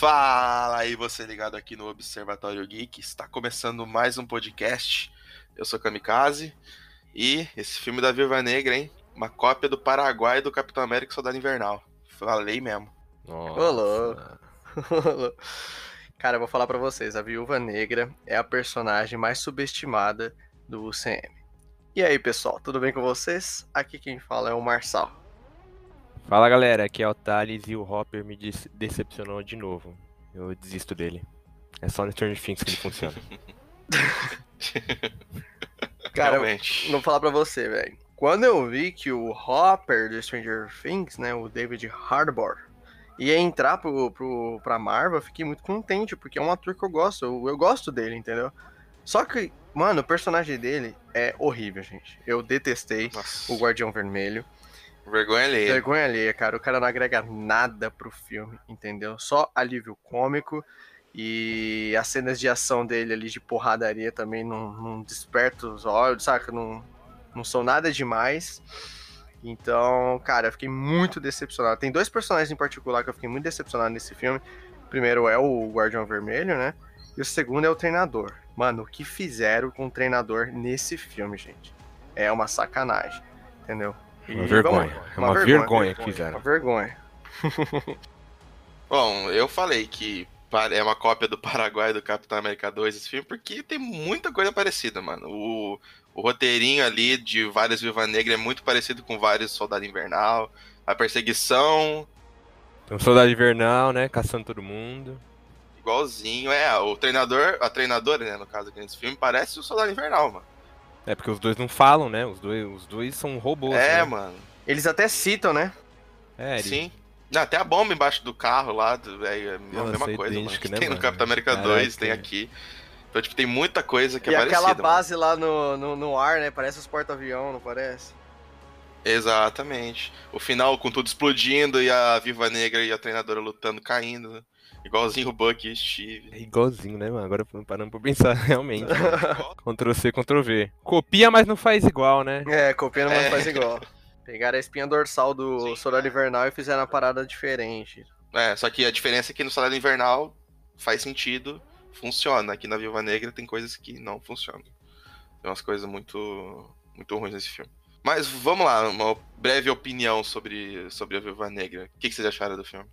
Fala aí, você ligado aqui no Observatório Geek. Está começando mais um podcast. Eu sou Kamikaze e esse filme da Viúva Negra, hein? Uma cópia do Paraguai do Capitão América Soldado Invernal. Falei mesmo. Olô. Cara, eu vou falar para vocês, a Viúva Negra é a personagem mais subestimada do UCM. E aí, pessoal, tudo bem com vocês? Aqui quem fala é o Marçal. Fala galera, aqui é o Thales e o Hopper me decepcionou de novo. Eu desisto dele. É só no Stranger Things que ele funciona. Cara, Realmente. vou falar pra você, velho. Quando eu vi que o Hopper do Stranger Things, né, o David Harbour, ia entrar pro, pro, pra Marvel, eu fiquei muito contente, porque é um ator que eu gosto, eu, eu gosto dele, entendeu? Só que, mano, o personagem dele é horrível, gente. Eu detestei Nossa. o Guardião Vermelho. Vergonha alheia. Vergonha alheia, cara. O cara não agrega nada pro filme, entendeu? Só alívio cômico. E as cenas de ação dele ali de porradaria também não, não desperta os olhos, saca? Não, não são nada demais. Então, cara, eu fiquei muito decepcionado. Tem dois personagens em particular que eu fiquei muito decepcionado nesse filme. O primeiro é o Guardião Vermelho, né? E o segundo é o treinador. Mano, o que fizeram com o treinador nesse filme, gente? É uma sacanagem, entendeu? Uma vergonha. Vamos, uma, uma vergonha, vergonha, que fizeram. Uma vergonha. Bom, eu falei que é uma cópia do Paraguai do Capitão América 2 esse filme, porque tem muita coisa parecida, mano. O, o roteirinho ali de várias Viúva Negra é muito parecido com vários Soldado Invernal. A perseguição. Tem um Soldado Invernal, né? Caçando todo mundo. Igualzinho. É, o treinador, a treinadora, né, no caso aqui nesse filme, parece o Soldado Invernal, mano. É, porque os dois não falam, né? Os dois, os dois são robôs. É, né? mano. Eles até citam, né? É, ele... Sim. Não, até a bomba embaixo do carro lá, do, é, é a mesma coisa, mano. Que né, tem no Capitão América Caraca, 2, tem aqui. Então, tipo, tem muita coisa que e é parecida. E aquela base mano. lá no, no, no, ar, né? Parece os porta-avião, não parece? Exatamente. O final com tudo explodindo e a Viva Negra e a treinadora lutando, caindo. Igualzinho o Buck e Steve. É igualzinho, né, mano? Agora parando pra pensar, realmente. Né? Ctrl C, Ctrl V. Copia, mas não faz igual, né? É, copia, mas é. não faz igual. Pegaram a espinha dorsal do Soldado Invernal e fizeram uma parada diferente. É, só que a diferença é que no Soldado Invernal faz sentido, funciona. Aqui na Viúva Negra tem coisas que não funcionam. Tem umas coisas muito, muito ruins nesse filme. Mas vamos lá, uma breve opinião sobre, sobre a Viúva Negra. O que, que vocês acharam do filme?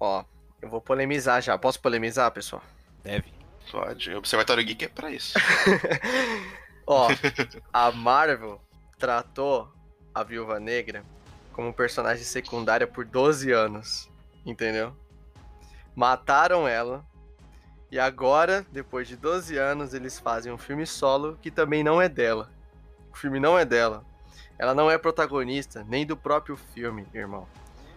Ó, eu vou polemizar já. Posso polemizar, pessoal? Deve. Pode. O Observatório Geek é pra isso. Ó, a Marvel tratou a Viúva Negra como personagem secundária por 12 anos. Entendeu? Mataram ela. E agora, depois de 12 anos, eles fazem um filme solo que também não é dela. O filme não é dela. Ela não é protagonista nem do próprio filme, irmão.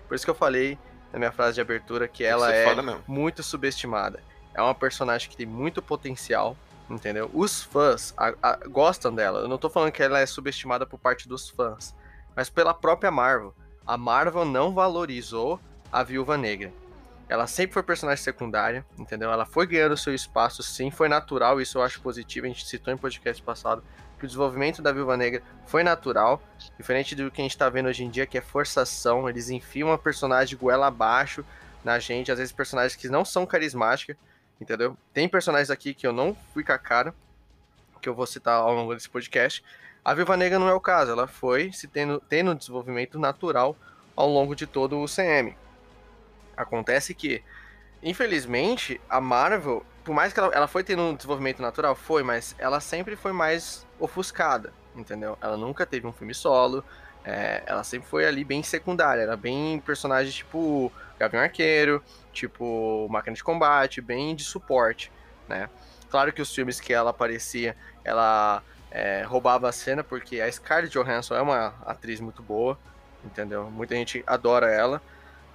Por isso que eu falei na minha frase de abertura que ela é muito subestimada. É uma personagem que tem muito potencial, entendeu? Os fãs a, a, gostam dela. Eu não tô falando que ela é subestimada por parte dos fãs, mas pela própria Marvel. A Marvel não valorizou a Viúva Negra. Ela sempre foi personagem secundária, entendeu? Ela foi ganhando seu espaço, sim, foi natural, isso eu acho positivo, a gente citou em podcast passado que o desenvolvimento da Viúva Negra foi natural, diferente do que a gente está vendo hoje em dia, que é forçação. Eles enfiam uma personagem goela abaixo na gente, às vezes personagens que não são carismáticas, entendeu? Tem personagens aqui que eu não fui com a cara, que eu vou citar ao longo desse podcast. A Viúva Negra não é o caso, ela foi se tendo, tendo desenvolvimento natural ao longo de todo o CM. Acontece que, infelizmente, a Marvel, por mais que ela, ela foi tendo um desenvolvimento natural, foi, mas ela sempre foi mais ofuscada, entendeu? Ela nunca teve um filme solo, é, ela sempre foi ali bem secundária, era bem personagem tipo Gavião Arqueiro, tipo Máquina de Combate, bem de suporte, né? Claro que os filmes que ela aparecia, ela é, roubava a cena, porque a Scarlett Johansson é uma atriz muito boa, entendeu? Muita gente adora ela.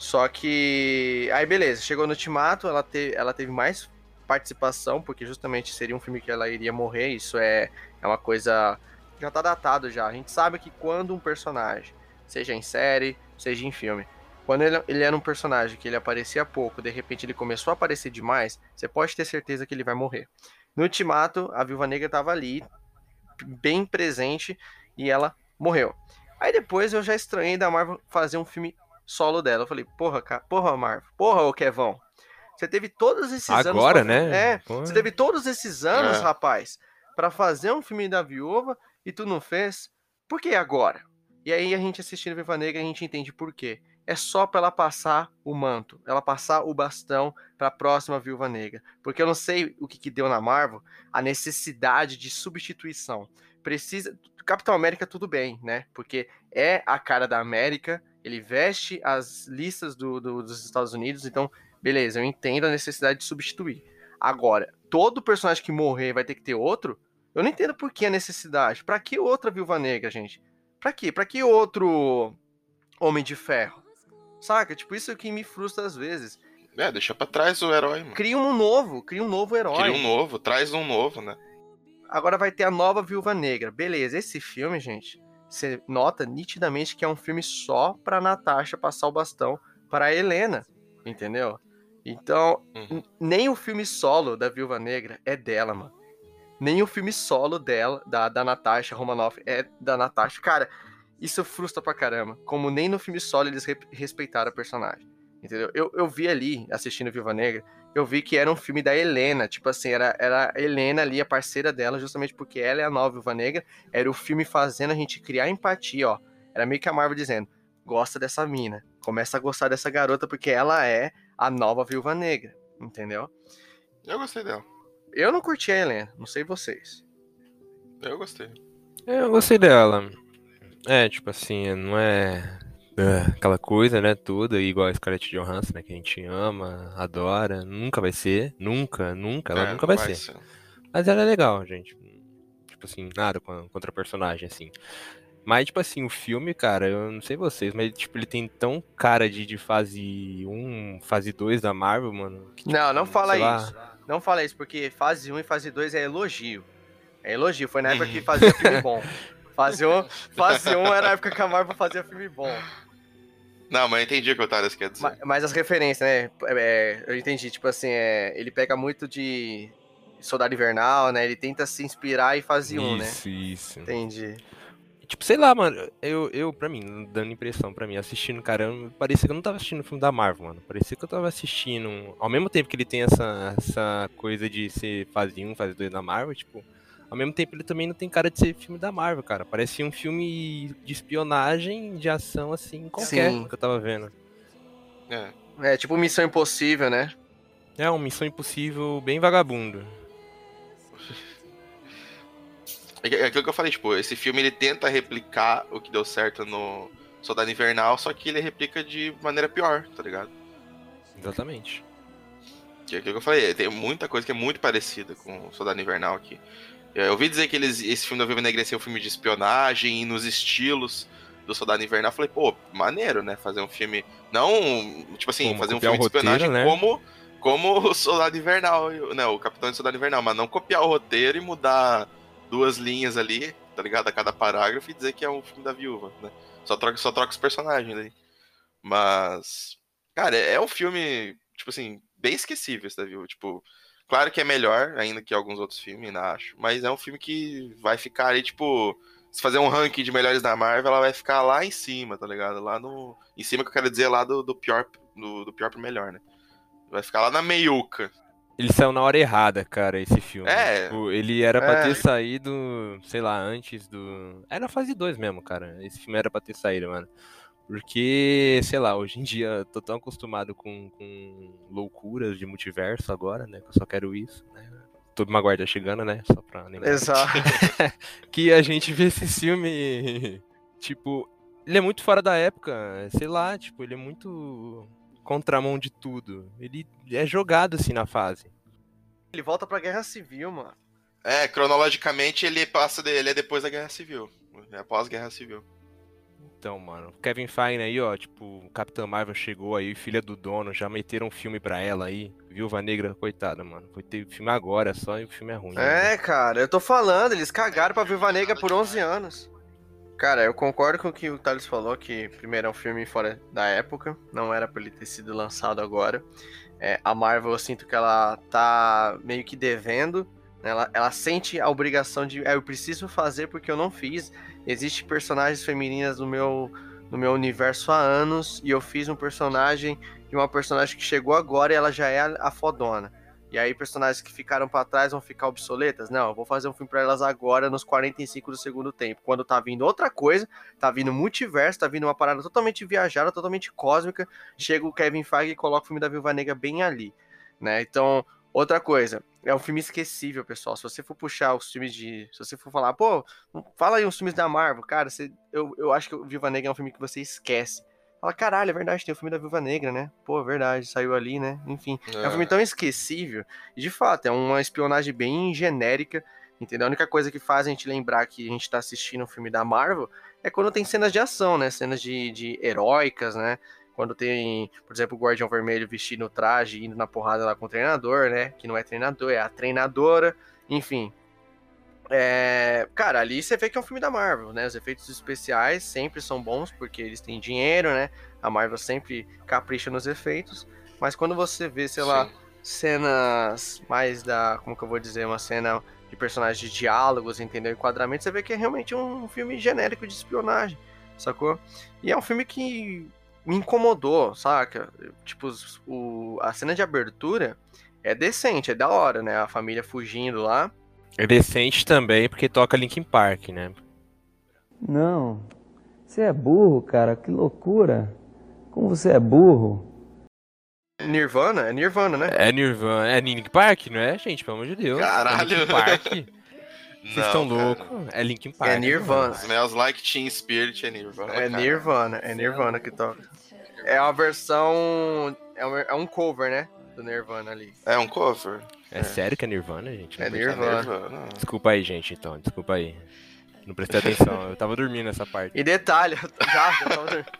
Só que. Aí, beleza, chegou no Ultimato, ela, te... ela teve mais participação, porque justamente seria um filme que ela iria morrer, isso é, é uma coisa já tá datado já. A gente sabe que quando um personagem, seja em série, seja em filme, quando ele, ele era um personagem que ele aparecia pouco, de repente ele começou a aparecer demais, você pode ter certeza que ele vai morrer. No Ultimato, a Viúva Negra tava ali, bem presente, e ela morreu. Aí depois eu já estranhei da Marvel fazer um filme solo dela. Eu falei, porra, cara, porra, Marvel, porra, o Kevão. Você teve todos esses anos. Agora, né? É. Você teve todos esses anos, É. rapaz, pra fazer um filme da viúva e tu não fez. Por que agora? E aí a gente assistindo Viva Negra, a gente entende por quê. É só pra ela passar o manto, ela passar o bastão pra próxima Viúva Negra. Porque eu não sei o que, que deu na Marvel, a necessidade de substituição. Precisa. Capitão América, tudo bem, né? Porque é a cara da América, ele veste as listas do- do- dos Estados Unidos, então, beleza, eu entendo a necessidade de substituir. Agora, todo personagem que morrer vai ter que ter outro? Eu não entendo por que a necessidade. Pra que outra Viúva Negra, gente? Pra quê? Pra que outro Homem de Ferro? Saca? Tipo, isso é o que me frustra às vezes. É, deixa pra trás o herói, mano. Cria um novo, cria um novo herói. Cria um novo, traz um novo, né? Agora vai ter a nova Viúva Negra. Beleza, esse filme, gente, você nota nitidamente que é um filme só pra Natasha passar o bastão para Helena, entendeu? Então, Uhum. nem o filme solo da Viúva Negra é dela, mano. Nem o filme solo dela, da, da Natasha Romanoff, é da Natasha. Cara, isso frustra pra caramba. Como nem no filme solo eles re- respeitaram a personagem. Entendeu? Eu, eu vi ali, assistindo Viúva Negra, eu vi que era um filme da Helena. Tipo assim, era, era a Helena ali, a parceira dela, justamente porque ela é a nova Viúva Negra. Era o filme fazendo a gente criar empatia, ó. Era meio que a Marvel dizendo: gosta dessa mina. Começa a gostar dessa garota porque ela é a nova Viúva Negra. Entendeu? Eu gostei dela. Eu não curti a Helena, não sei vocês. Eu gostei. Eu gostei dela. É, tipo assim, não é é, aquela coisa, né, toda igual a Scarlett Johansson, né, que a gente ama, adora, nunca vai ser, nunca, nunca, ela É, nunca não vai, ser. Mas ela é legal, gente. Tipo assim, nada con- contra a personagem, assim. Mas, tipo assim, o filme, cara, eu não sei vocês, mas, tipo, ele tem tão cara de, de fase 1, fase 2 da Marvel, mano. que, Não, não tipo, fala sei lá, isso. Não fala isso, porque fase 1 e fase 2 é elogio. É elogio. Foi na época que fazia filme bom. Fase 1, fase 1 era a época que a Marvel fazia filme bom. Não, mas eu entendi o que o Thales quer dizer. Ma- Mas, as referências, né? é, eu entendi, tipo assim, é, ele pega muito de Soldado Invernal, né? Ele tenta se inspirar em fase 1, né? Isso, isso. Entendi. Tipo, sei lá, mano, eu, eu, pra mim, dando impressão pra mim, assistindo, caramba, parecia que eu não tava assistindo o filme da Marvel, mano. Parecia que eu tava assistindo, um- ao mesmo tempo que ele tem essa, essa coisa de ser fase 1, fase 2 da Marvel, tipo, ao mesmo tempo ele também não tem cara de ser filme da Marvel, cara. Parecia um filme de espionagem, de ação, assim, qualquer Sim. que eu tava vendo. É. É tipo Missão Impossível, né? É uma missão impossível bem vagabundo. É que- é aquilo que eu falei, tipo, esse filme ele tenta replicar o que deu certo no Soldado Invernal, só que ele replica de maneira pior, tá ligado? Exatamente. Que é aquilo que eu falei, tem muita coisa que é muito parecida com o Soldado Invernal aqui. Eu ouvi dizer que eles, esse filme da Viúva Negra ia ser um filme de espionagem e nos estilos do Soldado Invernal. Eu falei, pô, maneiro, né? Fazer um filme. Não, tipo assim, Como, fazer um filme de roteiro, espionagem né? como, como o Soldado Invernal, né? O Capitão de Soldado Invernal, mas não copiar o roteiro e mudar duas linhas ali, tá ligado? A cada parágrafo e dizer que é um filme da viúva, né? Só troca, só troca os personagens ali. Mas. Cara, é um filme, tipo assim, bem esquecível esse da viúva. Tipo, claro que é melhor ainda que alguns outros filmes, ainda acho. Mas é um filme que vai ficar ali, tipo. Se fazer um ranking de melhores da Marvel, ela vai ficar lá em cima, tá ligado? Lá no. Em cima que eu quero dizer lá do, do pior do, do pior pro melhor, né? Vai ficar lá na meiuca. Ele saiu na hora errada, cara, esse filme. É. Tipo, ele era pra É. ter saído, sei lá, antes do. Era fase 2 mesmo, cara. Esse filme era pra ter saído, mano. Porque, sei lá, hoje em dia eu tô tão acostumado com, com loucuras de multiverso agora, né? Que eu só quero isso, né? Todo uma guarda chegando, né? Só pra lembrar. Exato. Que a gente vê esse filme, tipo, ele é muito fora da época, sei lá, tipo, ele é muito contramão de tudo. Ele é jogado assim na fase. Ele volta pra Guerra Civil, mano. É, cronologicamente ele passa de, ele é depois da Guerra Civil. É após a Guerra Civil. Então, mano, Kevin Feige aí, ó, tipo, Capitã Marvel chegou aí, filha do dono, já meteram um filme pra ela aí. Viúva Negra, coitada, mano. Foi ter filme agora só e o filme é ruim. né? É, cara, eu tô falando, eles cagaram pra Viúva Negra por 11 anos. Cara, eu concordo com o que o Thales falou, que primeiro é um filme fora da época, não era pra ele ter sido lançado agora. É, a Marvel, eu sinto que ela tá meio que devendo, né? ela, ela sente a obrigação de, é, eu preciso fazer porque eu não fiz. Existem personagens femininas no meu, no meu universo há anos e eu fiz um personagem de uma personagem que chegou agora e ela já é a fodona. E aí personagens que ficaram para trás vão ficar obsoletas? Não, eu vou fazer um filme para elas agora nos 45 do segundo tempo, quando tá vindo outra coisa, tá vindo multiverso, tá vindo uma parada totalmente viajada, totalmente cósmica, chega o Kevin Feige e coloca o filme da Viúva Negra bem ali, né? Então, outra coisa, é um filme esquecível, pessoal. Se você for puxar os filmes de. Se você for falar, pô, fala aí uns filmes da Marvel, cara, você, eu, eu acho que o Viva Negra é um filme que você esquece. Fala, caralho, é verdade, tem o filme da Viúva Negra, né? Pô, é verdade, saiu ali, né? Enfim, é. é um filme tão esquecível. E de fato, é uma espionagem bem genérica, entendeu? A única coisa que faz a gente lembrar que a gente tá assistindo um filme da Marvel é quando tem cenas de ação, né? Cenas de, de heróicas, né? Quando tem, por exemplo, o Guardião Vermelho vestindo o traje indo na porrada lá com o treinador, né? Que não é treinador, é a treinadora. Enfim, é, cara, ali você vê que é um filme da Marvel, né? Os efeitos especiais sempre são bons porque eles têm dinheiro, né? A Marvel sempre capricha nos efeitos. Mas quando você vê, sei Sim. lá, cenas mais da. Como que eu vou dizer? Uma cena de personagens de diálogos, entendeu? Enquadramento, você vê que é realmente um filme genérico de espionagem, sacou? E é um filme que me incomodou, saca? Tipo, o, a cena de abertura é decente, é da hora, né? A família fugindo lá. É decente também porque toca Linkin Park, né? Não. Você é burro, cara. Que loucura. Como você é burro. Nirvana? É Nirvana, né? É Nirvana. É Linkin Park, não é, gente? Pelo amor de Deus. Caralho. É Linkin Park. Vocês estão loucos? É Linkin Park. É Nirvana. Smells Like Teen Spirit é Nirvana. É Nirvana. É Nirvana que toca. É a versão... É um, é um cover, né? Do Nirvana ali. É um cover. É, é, sério que é Nirvana, gente? É Nirvana. Nirvana. Desculpa aí, gente, então. Desculpa aí. Não prestei atenção. Eu tava dormindo nessa parte. E detalhe, já, já tava dormindo.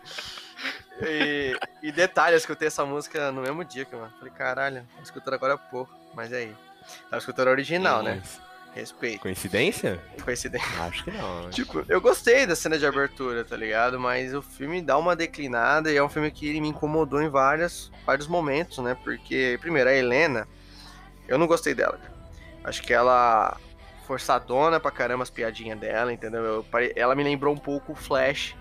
E, e detalhe, eu escutei essa música no mesmo dia, que eu falei, caralho, escutando agora há pouco. Mas aí. Tava escutando a original, né? Respeito. Coincidência? Coincidência. Acho que não. tipo, eu gostei da cena de abertura, tá ligado? Mas o filme dá uma declinada e é um filme que me incomodou em várias, vários momentos, né? Porque, primeiro, a Helena, eu não gostei dela. Acho que ela forçadona pra caramba as piadinhas dela, entendeu? Eu, ela me lembrou um pouco o Flash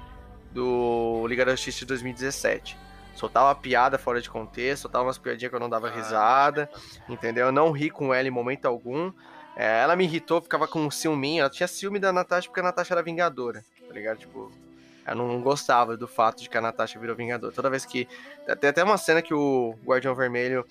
do Liga da Justiça de 2017. Soltava piada fora de contexto, soltava umas piadinhas que eu não dava ah, risada, entendeu? Eu não ri com ela em momento algum. É, ela me irritou, ficava com ciúminho. Ela tinha ciúme da Natasha porque a Natasha era vingadora, tá ligado? Tipo, ela não gostava do fato de que a Natasha virou vingadora. Toda vez que. Tem até uma cena que o Guardião Vermelho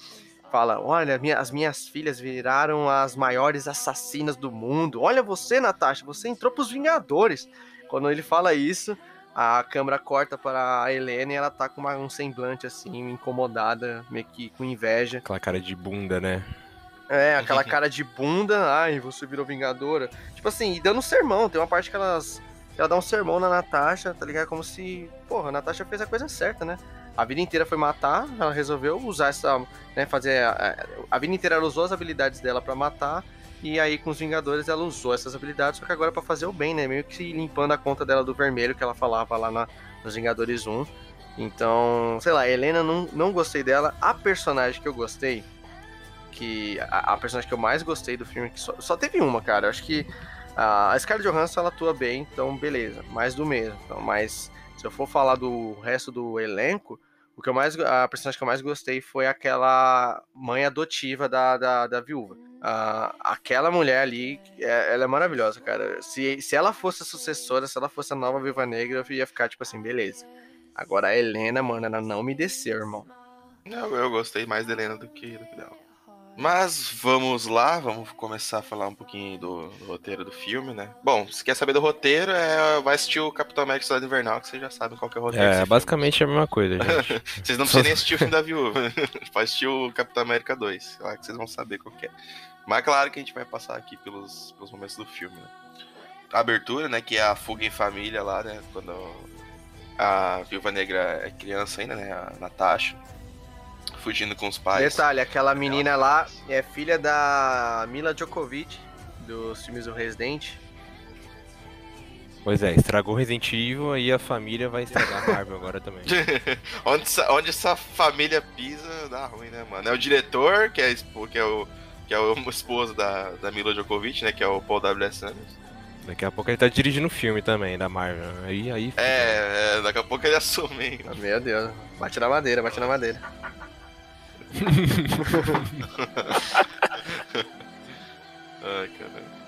fala: Olha, as minhas filhas viraram as maiores assassinas do mundo. Olha você, Natasha, você entrou pros Vingadores. Quando ele fala isso, a câmera corta para a Helena e ela tá com uma, um semblante assim, incomodada, meio que com inveja. Aquela cara de bunda, né? É, aquela cara de bunda, ai, você virou Vingadora. Tipo assim, e dando um sermão, tem uma parte que elas. Ela dá um sermão na Natasha, tá ligado? Como se, porra, a Natasha fez a coisa certa, né? a vida inteira foi matar, ela resolveu usar essa, né, fazer a, a vida inteira ela usou as habilidades dela para matar e aí com os Vingadores ela usou essas habilidades só que agora para fazer o bem, né, meio que limpando a conta dela do vermelho que ela falava lá na, nos Vingadores 1. Então, sei lá, Helena não, não gostei dela, a personagem que eu gostei que a, a personagem que eu mais gostei do filme que só, só teve uma, cara. Eu acho que a Scarlett Johansson ela atua bem, então beleza, mais do mesmo. Então, mas se eu for falar do resto do elenco, o que eu mais, a personagem que eu mais gostei foi aquela mãe adotiva da, da, da viúva. Uh, aquela mulher ali, é, ela é maravilhosa, cara. Se, se ela fosse a sucessora, se ela fosse a nova Viúva Negra, eu ia ficar tipo assim, beleza. Agora a Helena, mano, ela não me desceu, irmão. Não, eu gostei mais da Helena do que, do que dela. Mas vamos lá, vamos começar a falar um pouquinho do, do, roteiro do filme, né? Bom, se quer saber do roteiro, é, vai assistir o Capitão América Cidade Invernal, que vocês já sabem qual é o roteiro. É, basicamente filme. é a mesma coisa, gente. vocês não precisam nem assistir o filme da Viúva. Pode assistir o Capitão América 2, lá que vocês vão saber qual é. Mas claro que a gente vai passar aqui pelos, pelos momentos do filme, né? A abertura, né, que é a fuga em família lá, né? Quando a Viúva Negra é criança ainda, né? A Natasha fugindo com os pais. Detalhe, aquela menina lá é filha da Mila Djokovic, dos filmes do Resident. Pois é, estragou Resident Evil e a família vai estragar a Marvel agora também. onde, onde essa família pisa, dá ruim, né, mano? É o diretor, que é, que é, o, que é o esposo da, da Mila Djokovic, né? Que é o Paul W.S. Anderson. Daqui a pouco ele tá dirigindo filme também da Marvel. Aí, aí. É, é, daqui a pouco ele assume. hein? Meu Deus. Bate na madeira, bate na madeira. Ai, caramba.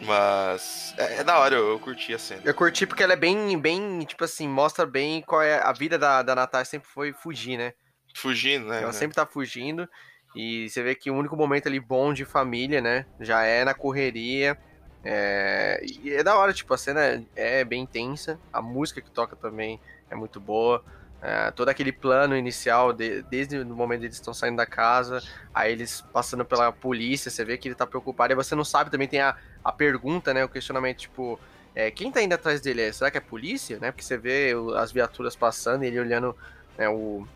Mas. É, é da hora, eu, eu curti a cena. Eu curti porque ela é bem, bem, tipo assim, mostra bem qual é a vida da, da Natasha sempre foi fugir, né? Fugindo, né? Ela sempre tá fugindo. E você vê que o único momento ali bom de família, né? Já é na correria. É... E é da hora, tipo, a cena é bem intensa. A música que toca também é muito boa. É, todo aquele plano inicial, de- desde o momento que eles estão saindo da casa, aí eles passando pela polícia, você vê que ele tá preocupado, e você não sabe, também tem a, a pergunta, né? O questionamento, tipo, é, quem tá indo atrás dele? É, Será que é polícia? Né? Porque você vê as viaturas passando, e ele olhando né, o,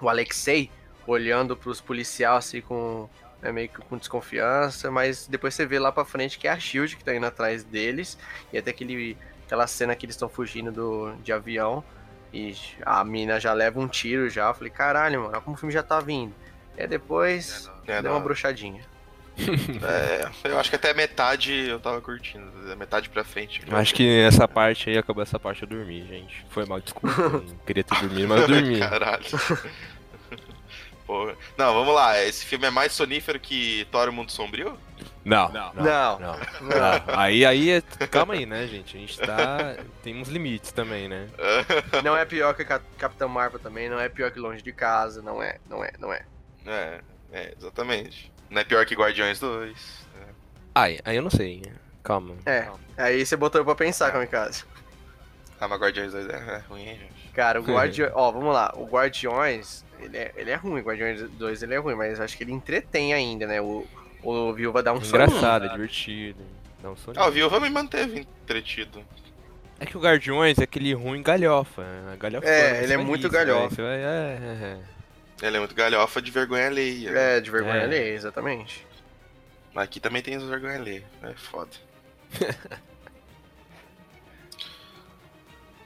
o Alexei olhando pros policiais assim com né, meio que com desconfiança, mas depois você vê lá pra frente que é a Shield que tá indo atrás deles, e até aquele, aquela cena que eles estão fugindo do, de avião, e a mina já leva um tiro já, eu falei, caralho, mano, olha como o filme já tá vindo. E aí depois É, deu da uma bruxadinha. É, eu acho que até metade eu tava curtindo. da Metade pra frente. Eu acho que essa parte aí, acabou essa parte eu dormi, gente. Foi mal, desculpa. não queria ter dormido, mas eu dormi. Caralho. Porra. Não, vamos lá. Esse filme é mais sonífero que Thor o Mundo Sombrio? Não, não, Não. não. não. Aí, aí, é- calma aí, né, gente? A gente tá. Tem uns limites também, né? Não é pior que Cap- Capitão Marvel também, não é pior que Longe de Casa, não é, não é, não é. É, é, exatamente. Não é pior que Guardiões 2. Aí, aí eu não sei. Calma. É, aí você botou eu pra pensar, Kamikaze. Ah, mas Guardiões 2 é, é ruim, hein, gente? Cara, o Guardiões. Ó, vamos lá. O Guardiões, ele é, ele é ruim. O Guardiões 2 ele é ruim, mas acho que ele entretém ainda, né? O, o Viúva dá um. Engraçado, é divertido. Dá um soninho. Ah, o Viúva me manteve entretido. É que o Guardiões é aquele ruim galhofa. né? Galhofa É, ele é muito galhofa. É, é, é. Ele é muito galhofa de vergonha alheia. É, de vergonha É. alheia, exatamente. Mas aqui também tem os vergonha alheia. É foda.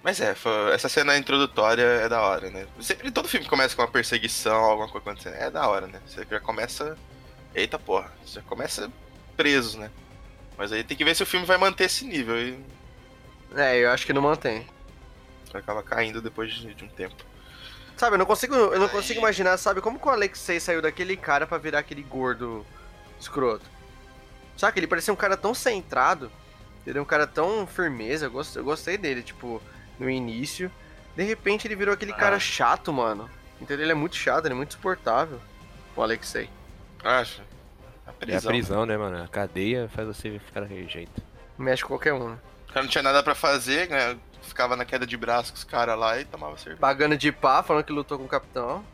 Mas é, essa cena introdutória é da hora, né? Sempre todo filme começa com uma perseguição, alguma coisa acontecendo. É da hora, né? Você já começa. Eita porra, você já começa preso, né? Mas aí tem que ver se o filme vai manter esse nível e É, eu acho que não mantém. acaba caindo depois de, de um tempo. Sabe, eu não consigo, eu não consigo imaginar, sabe, como que o Alexei saiu daquele cara pra virar aquele gordo escroto. Sabe, ele parecia um cara tão centrado, entendeu? Um cara tão firmeza, eu gostei, eu gostei dele, tipo, no início. De repente ele virou aquele cara Ah. chato, mano. Entendeu? Ele é muito chato, ele é muito insuportável, o Alexei. Acha? A É a prisão. prisão, né, mano? A cadeia faz você ficar daquele jeito. Mexe com qualquer um. né? O cara não tinha nada pra fazer, né? Ficava na queda de braço com os caras lá e tomava cerveja. Pagando de pá, falando que lutou com o capitão.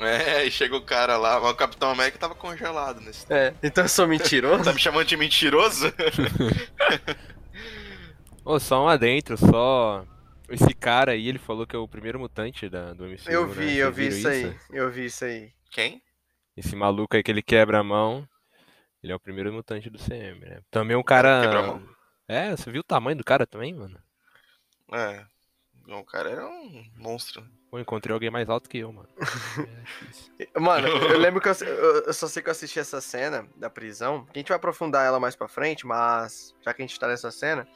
É, e chega o cara lá, mas o Capitão América tava congelado nesse É, então eu sou mentiroso? Tá me chamando de mentiroso? Ô, só um adentro, só. Esse cara aí, ele falou que é o primeiro mutante da, do MCU. eu né? vi, eu Vocês vi viram isso aí. Eu vi isso aí. Quem? Esse maluco aí que ele quebra a mão. Ele é o primeiro mutante do CM, né? Também um cara. Quebra a mão? É, você viu o tamanho do cara também, mano? É. Não, o cara era um monstro. Pô, encontrei alguém mais alto que eu, mano. É. Mano, eu lembro que eu, eu- eu só sei que eu assisti essa cena da prisão. Que a gente vai aprofundar ela mais pra frente, mas já que a gente tá nessa cena,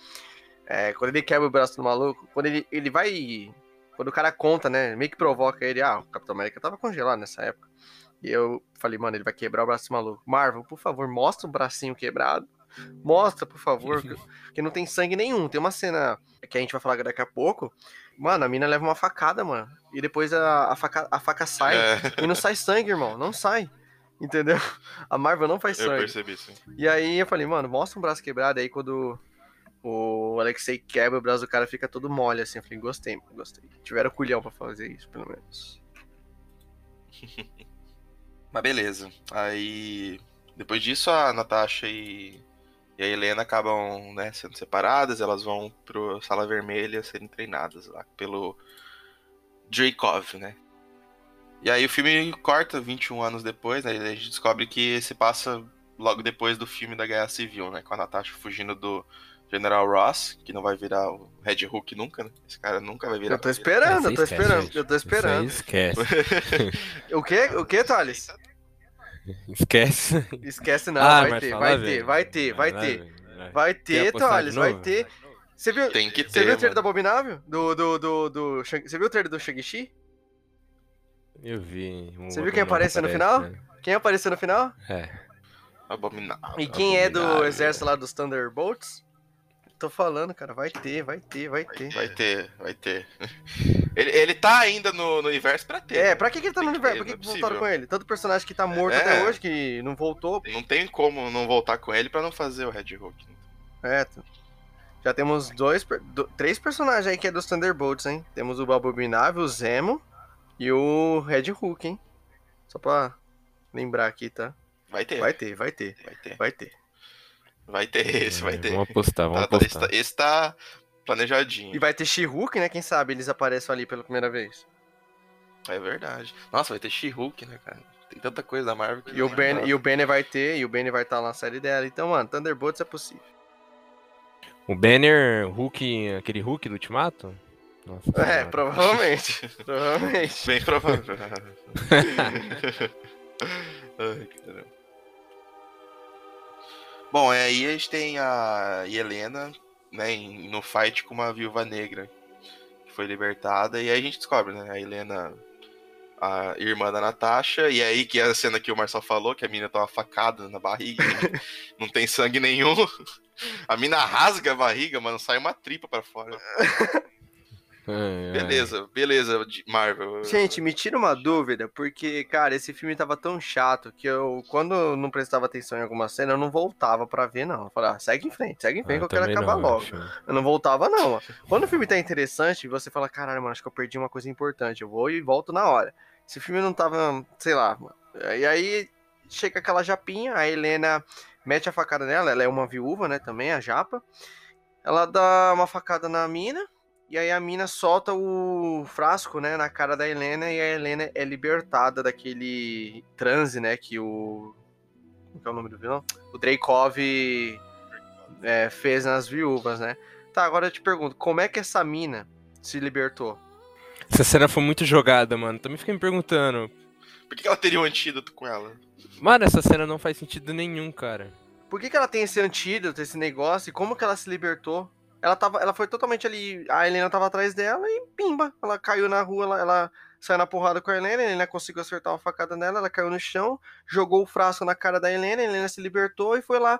é, quando ele quebra o braço do maluco, quando ele, ele vai. Quando o cara conta, né? Meio que provoca ele, ah, o Capitão América tava congelado nessa época. E eu falei, mano, ele vai quebrar o braço maluco. Marvel, por favor, mostra o bracinho quebrado. Mostra, por favor, que, que não tem sangue nenhum. Tem uma cena que a gente vai falar daqui a pouco. Mano, a mina leva uma facada, mano. E depois a, a, faca, a faca sai. É, E não sai sangue, irmão. Não sai. Entendeu? A Marvel não faz eu sangue. percebi isso. E aí eu falei, mano, mostra um braço quebrado. Aí quando o Alexei quebra, o braço do cara fica todo mole, assim. Eu falei, gostei, gostei. Tiveram culhão pra fazer isso, pelo menos. Mas beleza. Aí. Depois disso, a Natasha e, e a Helena acabam né, sendo separadas. Elas vão pro Sala Vermelha serem treinadas lá pelo Dreykov, né? E aí o filme corta 21 anos depois, né? A gente descobre que se passa logo depois do filme da Guerra Civil, né? Com a Natasha fugindo do General Ross, que não vai virar o Red Hulk nunca, né? Esse cara nunca vai virar. Eu tô esperando, eu tô esquece, esperando, gente. eu tô esperando. esquece. O quê? O quê, Thales? Esquece. Esquece não, Ah, vai ter, vai ter, vai ter, vai ter. Vai ter, apostar de Thales, vai ter. Você viu, Tem que você ter. viu o trailer do. Abominável? Do, do, do, do, Você viu o trailer do Shang-Chi? Eu vi. um Você viu quem Abominável aparece no aparece, final? né? Quem apareceu no final? É. Abominável. E quem é do Abominável. exército lá dos Thunderbolts? Tô falando, cara, vai ter, vai ter, vai ter. Vai ter, vai ter. Ele, ele tá ainda no, no universo pra ter. É, né? pra que, que ele tá no Tem que universo? ter, Por que, é que voltaram com ele? Tanto personagem que tá morto É. até hoje, que não voltou. Não tem como não voltar com ele pra não fazer o Red Hulk. É, t- já temos dois, três personagens aí que é dos Thunderbolts, hein? Temos o Abominável, o Zemo e o Red Hulk, hein? Só pra lembrar aqui, tá? Vai ter, Vai ter, vai ter, vai ter. vai ter. Vai ter esse, vai É, ter. Vamos apostar, vamos Tá- tá- esse, apostar. tá, esse tá planejadinho. E vai ter She-Hulk, né? Quem sabe eles apareçam ali pela primeira vez. É verdade. Nossa, vai ter She-Hulk, né, cara? Tem tanta coisa da Marvel que E o, ben, e o Banner vai ter, e o Banner vai estar na série dela. Então, mano, Thunderbolts é possível. O Banner, Hulk, aquele Hulk do Ultimato? Nossa É, provavelmente. provavelmente. Bem provável. Ai, caramba. Bom, é, aí a gente tem a Helena, né, no fight com uma viúva negra que foi libertada, e aí a gente descobre, né, a Helena, a irmã da Natasha, e aí que é a cena que o Marcel falou, que a mina tava facada na barriga, não tem sangue nenhum. A mina rasga a barriga, mano, sai uma tripa pra fora. Ai, ai. Beleza, beleza, de- Marvel. Gente, me tira uma dúvida, porque, cara, esse filme tava tão chato que eu, quando eu não prestava atenção em alguma cena, eu não voltava pra ver, não. Eu falava, ah, segue em frente, segue em frente Ah, que eu quero acabar não, logo. acho. Eu não voltava, não. Quando o filme tá interessante, você fala, caralho, mano, acho que eu perdi uma coisa importante. Eu vou e volto na hora. Esse filme não tava, sei lá, mano. E aí chega aquela japinha, a Helena mete a facada nela, ela é uma viúva, né, também, a japa. Ela dá uma facada na mina, e aí a mina solta o frasco, né, na cara da Helena, e a Helena é libertada daquele transe, né, que o... Como que é o nome do vilão? O Dreykov é, fez nas viúvas, né? Tá, agora eu te pergunto, como é que essa mina se libertou? Essa cena foi muito jogada, mano. Também fiquei me perguntando. Por que que ela teria um antídoto com ela? Mano, essa cena não faz sentido nenhum, cara. Por que, que ela tem esse antídoto, esse negócio, e como que ela se libertou? Ela, tava, ela foi totalmente ali. A Helena tava atrás dela e pimba. Ela caiu na rua, ela, ela saiu na porrada com a Helena, a Helena conseguiu acertar uma facada nela, ela caiu no chão, jogou o frasco na cara da Helena, a Helena se libertou e foi lá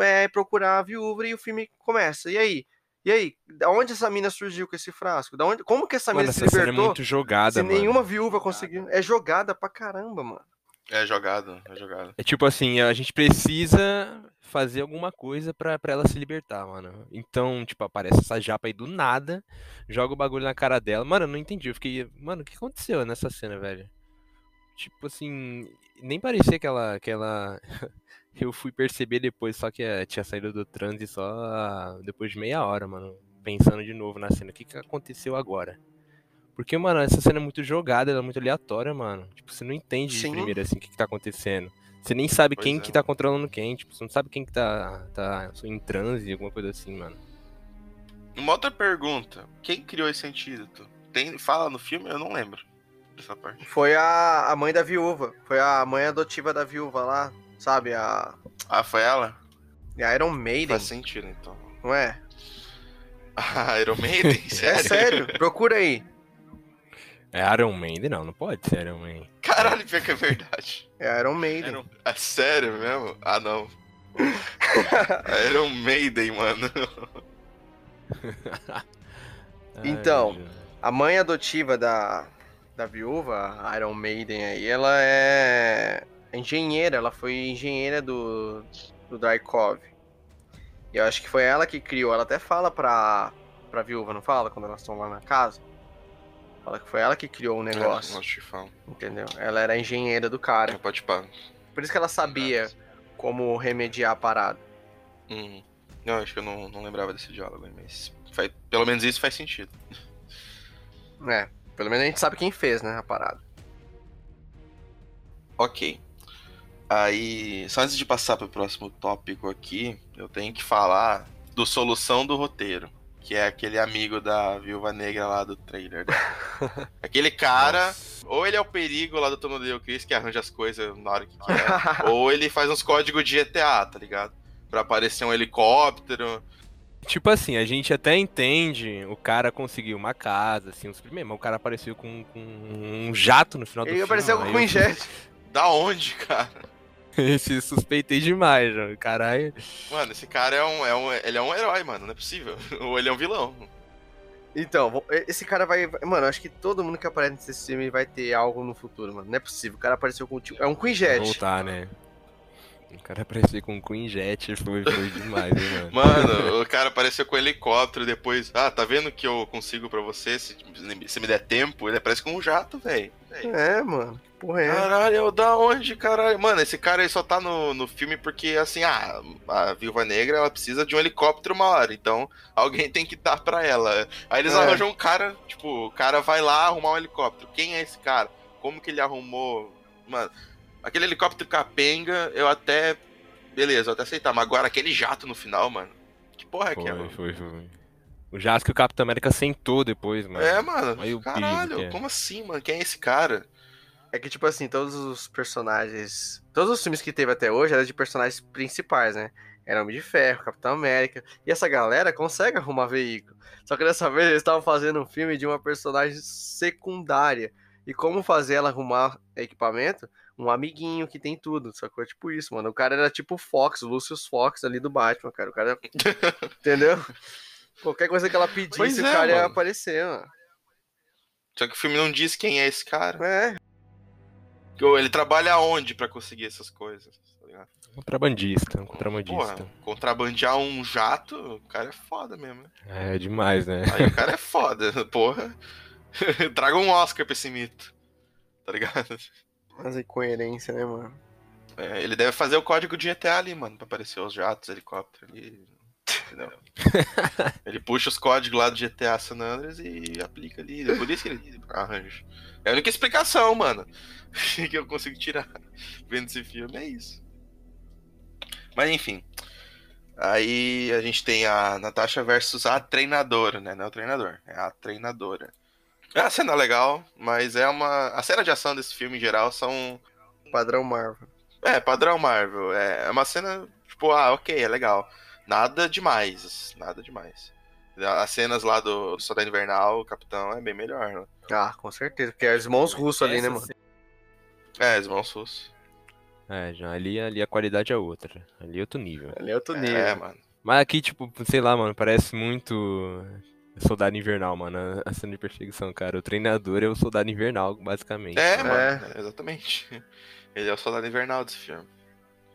é, procurar a viúva e o filme começa. E aí? E aí? Da onde essa mina surgiu com esse frasco? Da onde, como que essa Mano, mina se essa cena é libertou? muito jogada, se mano. nenhuma viúva conseguiu. É jogada pra caramba, mano. É jogado, é jogado. É tipo assim, a gente precisa fazer alguma coisa pra, pra ela se libertar, mano. Então, tipo, aparece essa japa aí do nada, joga o bagulho na cara dela. Mano, eu não entendi. Eu fiquei, mano, o que aconteceu nessa cena, velho? Tipo assim, nem parecia que ela. Que ela... eu fui perceber depois, só que eh, tinha saído do transe só depois de meia hora, mano. Pensando de novo na cena. O que, que aconteceu agora? Porque, mano, essa cena é muito jogada, ela é muito aleatória, mano. Tipo, você não entende de Sim. primeiro assim o que, que tá acontecendo. Você nem sabe Pois quem é. que tá controlando quem, tipo, você não sabe quem que tá, tá em transe, alguma coisa assim, mano. Uma outra pergunta. Quem criou esse antídoto? Tem, fala no filme? Eu não lembro dessa parte. Foi a, a mãe da viúva. Foi a mãe adotiva da viúva lá. Sabe? A, Ah, foi ela? a Iron Maiden. Faz sentido, então. Não é? Ah, Iron Maiden? Sério? É sério? Procura aí. É Iron Maiden? Não, não pode ser Iron Maiden. Caralho, pior que é verdade. É Iron Maiden. Iron... É sério mesmo? Ah, não. Iron Maiden, mano. Então. A mãe adotiva da, da viúva, a Iron Maiden aí, ela é engenheira, ela foi engenheira do, do Drykov. E eu acho que foi ela que criou, ela até fala pra, pra viúva, não fala? Quando elas estão lá na casa. Fala que foi ela que criou o negócio, É, acho que fala. entendeu? Ela era engenheira do cara. É, Pode pá. Por isso que ela sabia como remediar a parada. Uhum. Não, acho que eu não, não lembrava desse diálogo, mas faz, pelo menos isso faz sentido. É, pelo menos a gente sabe quem fez, né, a parada. Ok. Aí, só antes de passar pro próximo tópico aqui, eu tenho que falar do solução do roteiro, que é aquele amigo da Viúva Negra lá do trailer. dela. aquele cara, Nossa. ou ele é o perigo lá do Tono Dale Chris que arranja as coisas na hora que quer, ou ele faz uns códigos de GTA, tá ligado? pra aparecer um helicóptero. Tipo assim, a gente até entende o cara conseguir uma casa, assim, os primeiros, mas o cara apareceu com, com um jato no final do Ele filme. apareceu com um eu- injet. Da onde, cara? Esse suspeitei demais, já. caralho. Mano, esse cara é um, é um. Ele é um herói, mano. Não é possível. Ou ele é um vilão. Então, esse cara vai. Mano, acho que todo mundo que aparece nesse filme vai ter algo no futuro, mano. Não é possível. O cara apareceu com. tipo, É um Queen Jet. voltar, né? O cara apareceu com um Queen Jet, foi, foi demais, hein, mano. Mano, o cara apareceu com um helicóptero depois. Ah, tá vendo que eu consigo pra você? Se, se me der tempo, ele aparece com um jato, velho. É, mano. Porra é? Caralho, da onde, caralho? Mano, esse cara aí só tá no, no filme porque, assim, ah, a Viúva Negra, ela precisa de um helicóptero uma hora, então alguém tem que dar pra ela. Aí eles É. arranjam um cara, tipo, o cara vai lá arrumar um helicóptero. Quem é esse cara? Como que ele arrumou? Mano, aquele helicóptero capenga, eu até... Beleza, eu até aceitar, mas agora aquele jato no final, mano. Que porra é que é, Foi, mano? foi, foi. O jato que o Capitão América sentou depois, mano. É, mano. Aí Caralho, é. como assim, mano? Quem é esse cara? É que, tipo assim, todos os personagens. Todos os filmes que teve até hoje eram de personagens principais, né? Era Homem de Ferro, Capitão América. E essa galera consegue arrumar veículo. Só que dessa vez eles estavam fazendo um filme de uma personagem secundária. E como fazer ela arrumar equipamento? Um amiguinho que tem tudo. Sacou? Tipo isso, mano. O cara era tipo Fox, o Lucius Fox ali do Batman, cara. O cara. Entendeu? Qualquer coisa que ela pedisse, Pois o é, cara ia mano. aparecer, mano. Só que o filme não diz quem é esse cara. É, Ele trabalha onde pra conseguir essas coisas, tá ligado? Contrabandista, um Porra, contrabandista. contrabandear um jato, o cara é foda mesmo. né? É demais, né? Aí o cara é foda, porra. Traga um Oscar pra esse mito, tá ligado? mas incoerência, né, mano? É, ele deve fazer o código de GTA ali, mano, pra aparecer os jatos, helicóptero ali. Entendeu? ele puxa os códigos lá do GTA San Andreas e aplica ali. É por isso que ele arranja. É a única explicação, mano, que eu consigo tirar vendo esse filme, é isso. Mas enfim. Aí a gente tem a Natasha versus a treinadora, né? Não é o treinador, é a treinadora. É uma cena legal, mas é uma. A cena de ação desse filme em geral são Padrão Marvel. é, padrão Marvel. É uma cena, tipo, ah, ok, é legal. Nada demais, nada demais. As cenas lá do, do Soldado Invernal, o Capitão, é bem melhor, né? Ah, com certeza. Porque é os irmãos russos ali, né, mano? É, os irmãos Sus. É, já ali, ali a qualidade é outra. Ali é outro nível. Ali é outro nível. É, mano. Mas aqui, tipo, sei lá, mano, parece muito Soldado Invernal, mano, a- cena de perseguição, cara. O treinador é o Soldado Invernal, basicamente. É, mano. mano, É. é, exatamente. Ele é o Soldado Invernal desse filme.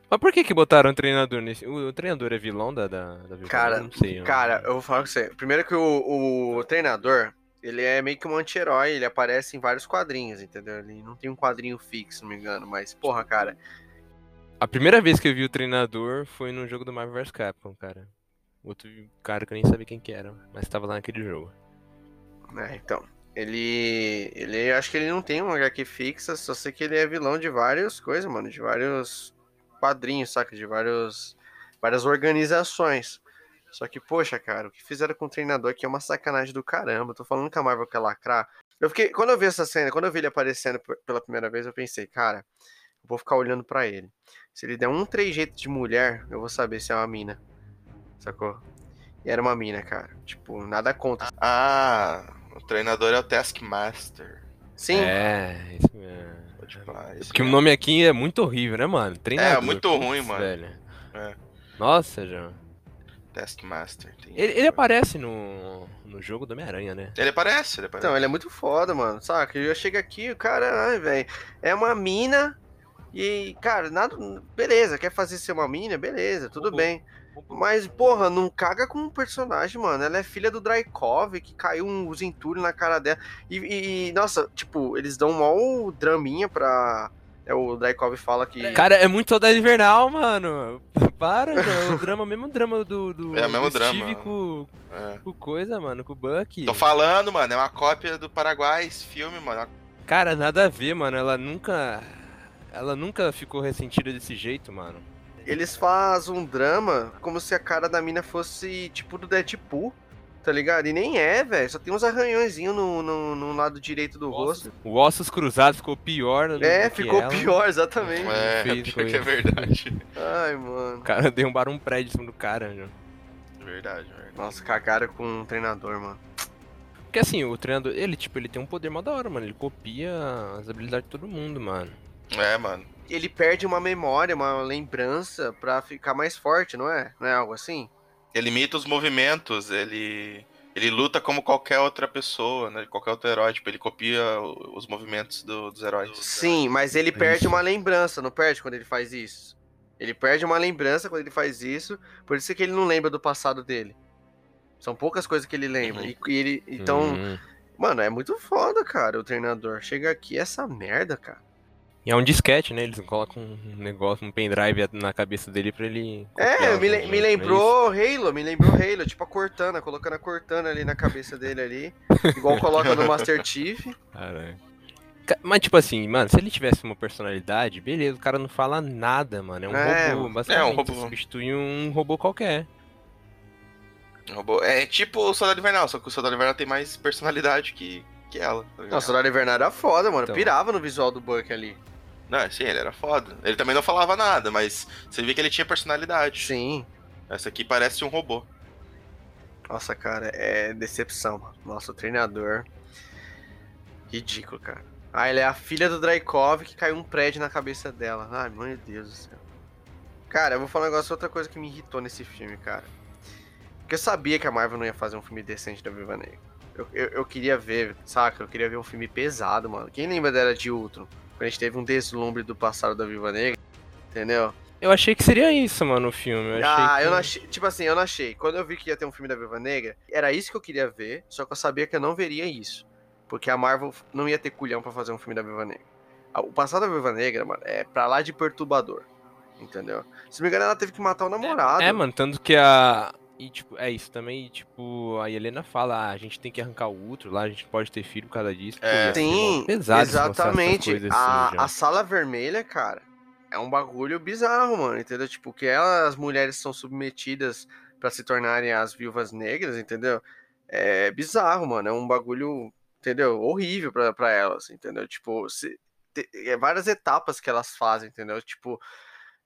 Mas por que que botaram o treinador nesse... O, treinador é vilão da, da, da Cara, não sei. Cara, eu vou falar com você. Primeiro que o, o treinador, ele é meio que um anti-herói, ele aparece em vários quadrinhos, entendeu? Ele não tem um quadrinho fixo, não me engano, mas, porra, cara. A primeira vez que eu vi o treinador foi no jogo do Marvel vs Capcom, cara. Outro cara que eu nem sabia quem que era, mas tava lá naquele jogo. É, então. Ele. Ele acho que ele não tem uma HQ fixa, só sei que ele é vilão de várias coisas, mano. De vários quadrinhos, saca? De vários. Várias organizações. Só que, poxa, cara, o que fizeram com o treinador aqui é uma sacanagem do caramba. Tô falando que a Marvel quer lacrar. Eu fiquei. Quando eu vi essa cena, quando eu vi ele aparecendo pela primeira vez, eu pensei, cara, eu vou ficar olhando pra ele. Se ele der um trejeito de mulher, eu vou saber se é uma mina. Sacou? E era uma mina, cara. Tipo, nada contra. Ah, o treinador é o Taskmaster. Sim, É, isso mesmo. Falar, isso Porque o nome aqui é muito horrível, né, mano? Treinador. muito putz, ruim, mano. velho. É. Nossa, João. Taskmaster. tem- Ele, ele aparece no, no jogo do Homem-Aranha, né? Ele aparece, ele aparece. Então, ele é muito foda, mano, saca? Eu chego aqui, o cara, ai, velho, é uma mina e, cara, nada. Beleza, quer fazer ser uma mina? Beleza, tudo Uhum. bem. Mas, porra, não caga com um personagem, mano. Ela é filha do Drykov, que caiu um Zenturi na cara dela. E, e, nossa, tipo, eles dão mal draminha pra. É, o Drykov fala que. Cara, é muito Soldado Invernal, mano. Para, João. O drama, mesmo drama do. do É o mesmo do drama. Steve com, É. com coisa, mano, com o Bucky. Tô falando, mano, é uma cópia do Paraguai esse filme, mano. Cara, nada a ver, mano. Ela nunca. Ela nunca ficou ressentida desse jeito, mano. Eles fazem um drama como se a cara da mina fosse tipo do Deadpool, tá ligado? E nem é, velho. Só tem uns arranhõezinhos no, no, no lado direito do rosto. O Ossos Cruzados ficou pior. do É, que ficou ela. pior, exatamente. É, fez pior que é verdade. Ai, mano. O cara derrubaram um prédio em cima do cara, né? Verdade, verdade. Nossa, cagaram com um treinador, mano. Porque assim, o treinador, ele, tipo, ele tem um poder mó da hora, mano. Ele copia as habilidades de todo mundo, mano. É, mano. Ele perde uma memória, uma lembrança pra ficar mais forte, não é? Não é algo assim? Ele imita os movimentos, ele. Ele luta como qualquer outra pessoa, né? Qualquer outro herói. Tipo, ele copia os movimentos do- dos heróis. Sim, mas ele perde Isso. uma lembrança, não perde quando ele faz isso? Ele perde uma lembrança quando ele faz isso, por isso que ele não lembra do passado dele. São poucas coisas que ele lembra. Uhum. E, e ele, então, Hum. mano, é muito foda, cara, o treinador. Chega aqui essa merda, cara. E é um disquete, né? Eles colocam um negócio, um pendrive na cabeça dele pra ele. É, me, le- me não é lembrou Halo, me lembrou Halo, tipo a Cortana, colocando a Cortana ali na cabeça dele ali, igual coloca no Master Chief. Caralho. Ca- Mas, tipo assim, mano, se ele tivesse uma personalidade, beleza, o cara não fala nada, mano. É um É, robô, basicamente. é um robô. Substitui um robô qualquer. Robô- É tipo o Soldado Invernal, só que o Soldado Invernal tem mais personalidade que, que ela. tá ligado? Nossa, o Soldado Invernal era foda, mano. Então. Pirava no visual do Buck ali. Não, sim, ele era foda. Ele também não falava nada, mas você via que ele tinha personalidade. Sim. Essa aqui parece um robô. Nossa, cara, é decepção, mano. Nossa, o treinador. Ridículo, cara. Ah, ele é a filha do Draikov que caiu um prédio na cabeça dela. Ai, meu Deus do céu. Cara, eu vou falar um negócio, outra coisa que me irritou nesse filme, cara. Porque eu sabia que a Marvel não ia fazer um filme decente da Viva Negra. Eu, eu, eu queria ver, saca? Eu queria ver um filme pesado, mano. Quem lembra da Era de Ultron? Quando a gente teve um deslumbre do passado da Viva Negra, entendeu? Eu achei que seria isso, mano, o filme. Eu ah, que... eu não achei. Tipo assim, eu não achei. Quando eu vi que ia ter um filme da Viúva Negra, era isso que eu queria ver, só que eu sabia que eu não veria isso. Porque a Marvel não ia ter culhão pra fazer um filme da Viúva Negra. Ah, O passado da Viúva Negra, mano, é pra lá de perturbador. Entendeu? Se não me engano, ela teve que matar o namorado. É, mano, tanto que a. E, tipo, é isso também, e, tipo, a Helena fala, ah, a gente tem que arrancar o outro lá, a gente pode ter filho por causa disso. É. Sim, pesado exatamente. a, assim, já. a sala vermelha, cara, é um bagulho bizarro, mano, entendeu? Tipo, que elas, as mulheres são submetidas pra se tornarem as viúvas negras, entendeu? É bizarro, mano. É um bagulho, entendeu? Horrível pra, pra elas, entendeu? Tipo, se, te- é várias etapas que elas fazem, entendeu? Tipo,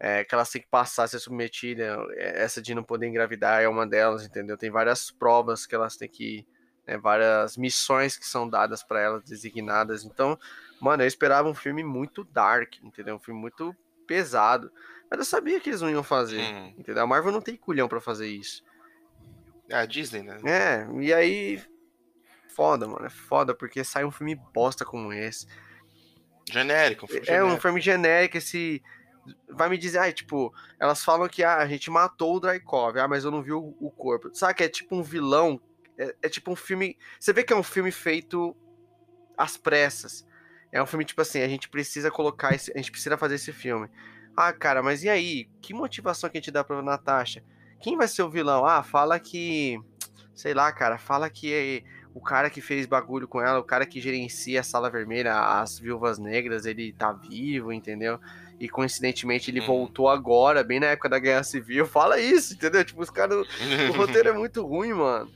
é, que elas têm que passar, ser submetidas. é, Essa de não poder engravidar é uma delas, entendeu? Tem várias provas que elas têm que. né, várias missões que são dadas pra elas, designadas. Então, mano, eu esperava um filme muito dark, entendeu? Um filme muito pesado. Mas eu sabia que eles não iam fazer, Hum. entendeu? A Marvel não tem culhão pra fazer isso. É a Disney, né? É, e aí. Foda, mano. É foda porque sai um filme bosta como esse. Genérico, um filme É um genérico. filme genérico, esse. Vai me dizer, ah, tipo, elas falam que ah, a gente matou o Draikov, ah, mas eu não vi o, o corpo. Sabe que é tipo um vilão, é, é tipo um filme. Você vê que é um filme feito às pressas. É um filme tipo assim, a gente precisa colocar esse. A gente precisa fazer esse filme. Ah, cara, mas e aí? Que motivação que a gente dá pra Natasha? Quem vai ser o vilão? Ah, fala que. Sei lá, cara, fala que o cara que fez bagulho com ela, o cara que gerencia a sala vermelha, as viúvas negras, ele tá vivo, entendeu? E coincidentemente ele Uhum. voltou agora, bem na época da Guerra Civil. Fala isso, entendeu? Tipo, os caras. O roteiro é muito ruim, mano.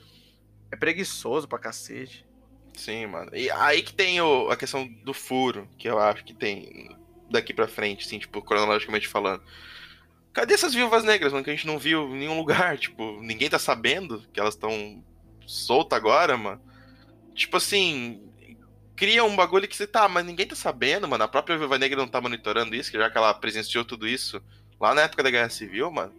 É preguiçoso pra cacete. Sim, mano. E aí que tem o- a questão do furo, que eu acho que tem daqui pra frente, assim, tipo, cronologicamente falando. Cadê essas viúvas negras, mano, que a gente não viu em nenhum lugar? Tipo, ninguém tá sabendo que elas estão soltas agora, mano. Tipo assim, cria um bagulho que você tá, mas ninguém tá sabendo, mano. A própria viúva negra não tá monitorando isso, que já que ela presenciou tudo isso lá na época da Guerra Civil, mano.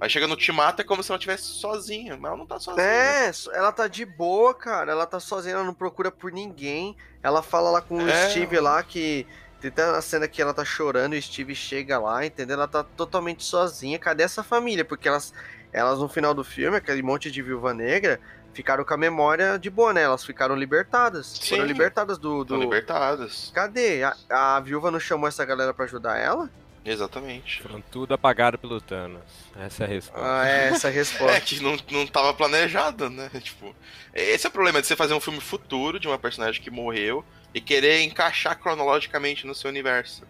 Aí chega no Ultimato é como se ela estivesse sozinha, mas ela não tá sozinha. É, ela tá de boa, cara. Ela tá sozinha, ela não procura por ninguém. Ela fala lá com o É. Steve lá que. Tem até a cena que ela tá chorando e o Steve chega lá, entendeu? Ela tá totalmente sozinha. Cadê essa família? Porque elas, elas no final do filme, aquele monte de viúva negra, ficaram com a memória de boa, né? Elas ficaram libertadas. Foram Sim. libertadas do. Do... libertadas. Cadê? A, a viúva não chamou essa galera pra ajudar ela? Exatamente. Foram tudo apagado pelo Thanos. Essa é a resposta. Ah, é essa a resposta. É, que não, não tava planejado, né? Tipo, esse é o problema de você fazer um filme futuro de uma personagem que morreu e querer encaixar cronologicamente no seu universo.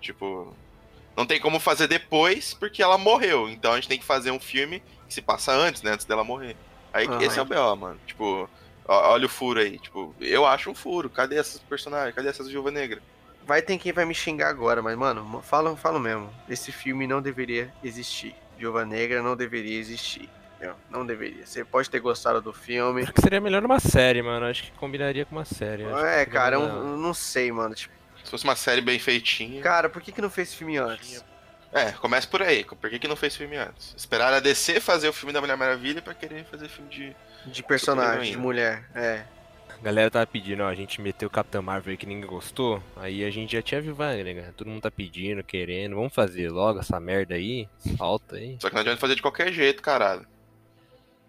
Tipo, não tem como fazer depois porque ela morreu. Então a gente tem que fazer um filme que se passa antes, né? Antes dela morrer. Aí Aham. esse é o BO, mano. Tipo, ó- olha o furo aí. Tipo, eu acho um furo. Cadê esses personagens? Cadê essas Viúva Negra? Vai ter quem vai me xingar agora, mas, mano, falo, falo mesmo. Esse filme não deveria existir. Viúva Negra não deveria existir. entendeu? Não deveria. Você pode ter gostado do filme. Acho que seria melhor uma série, mano. Acho que combinaria com uma série. Acho É, cara, eu, não sei, mano. Tipo, Se fosse uma série bem feitinha. cara, por que, que não fez esse filme antes? É, começa por aí. Por que, que não fez filme antes? Esperaram a DC fazer o filme da Mulher Maravilha pra querer fazer filme de. De personagem, de mulher. É. A galera tava pedindo, ó, a gente meteu o Capitão Marvel aí que ninguém gostou. Aí a gente já tinha Viva Negra. Todo mundo tá pedindo, querendo. Vamos fazer logo essa merda aí. Solta aí. Só que não adianta fazer de qualquer jeito, caralho.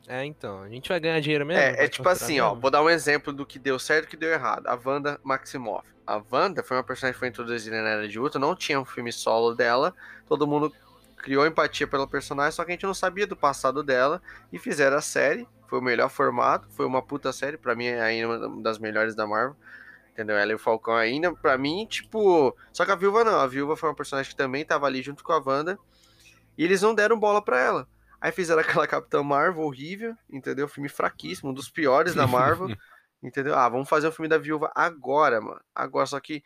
É, então. A gente vai ganhar dinheiro mesmo? É, é tipo assim, ó, mesmo? vou dar um exemplo do que deu certo e o que deu errado. A Wanda Maximoff. A Wanda foi uma personagem que foi introduzida na Era de Ultron, não tinha um filme solo dela, todo mundo criou empatia pela personagem, só que a gente não sabia do passado dela e fizeram a série, foi o melhor formato, foi uma puta série, pra mim é ainda uma das melhores da Marvel. Entendeu? Ela e o Falcão ainda, pra mim, tipo. Só que a Viúva não. A Viúva foi uma personagem que também tava ali junto com a Wanda. E eles não deram bola pra ela. Aí fizeram aquela Capitã Marvel horrível, entendeu? Filme fraquíssimo, um dos piores da Marvel, entendeu? Ah, vamos fazer um filme da Viúva agora, mano. Agora, só que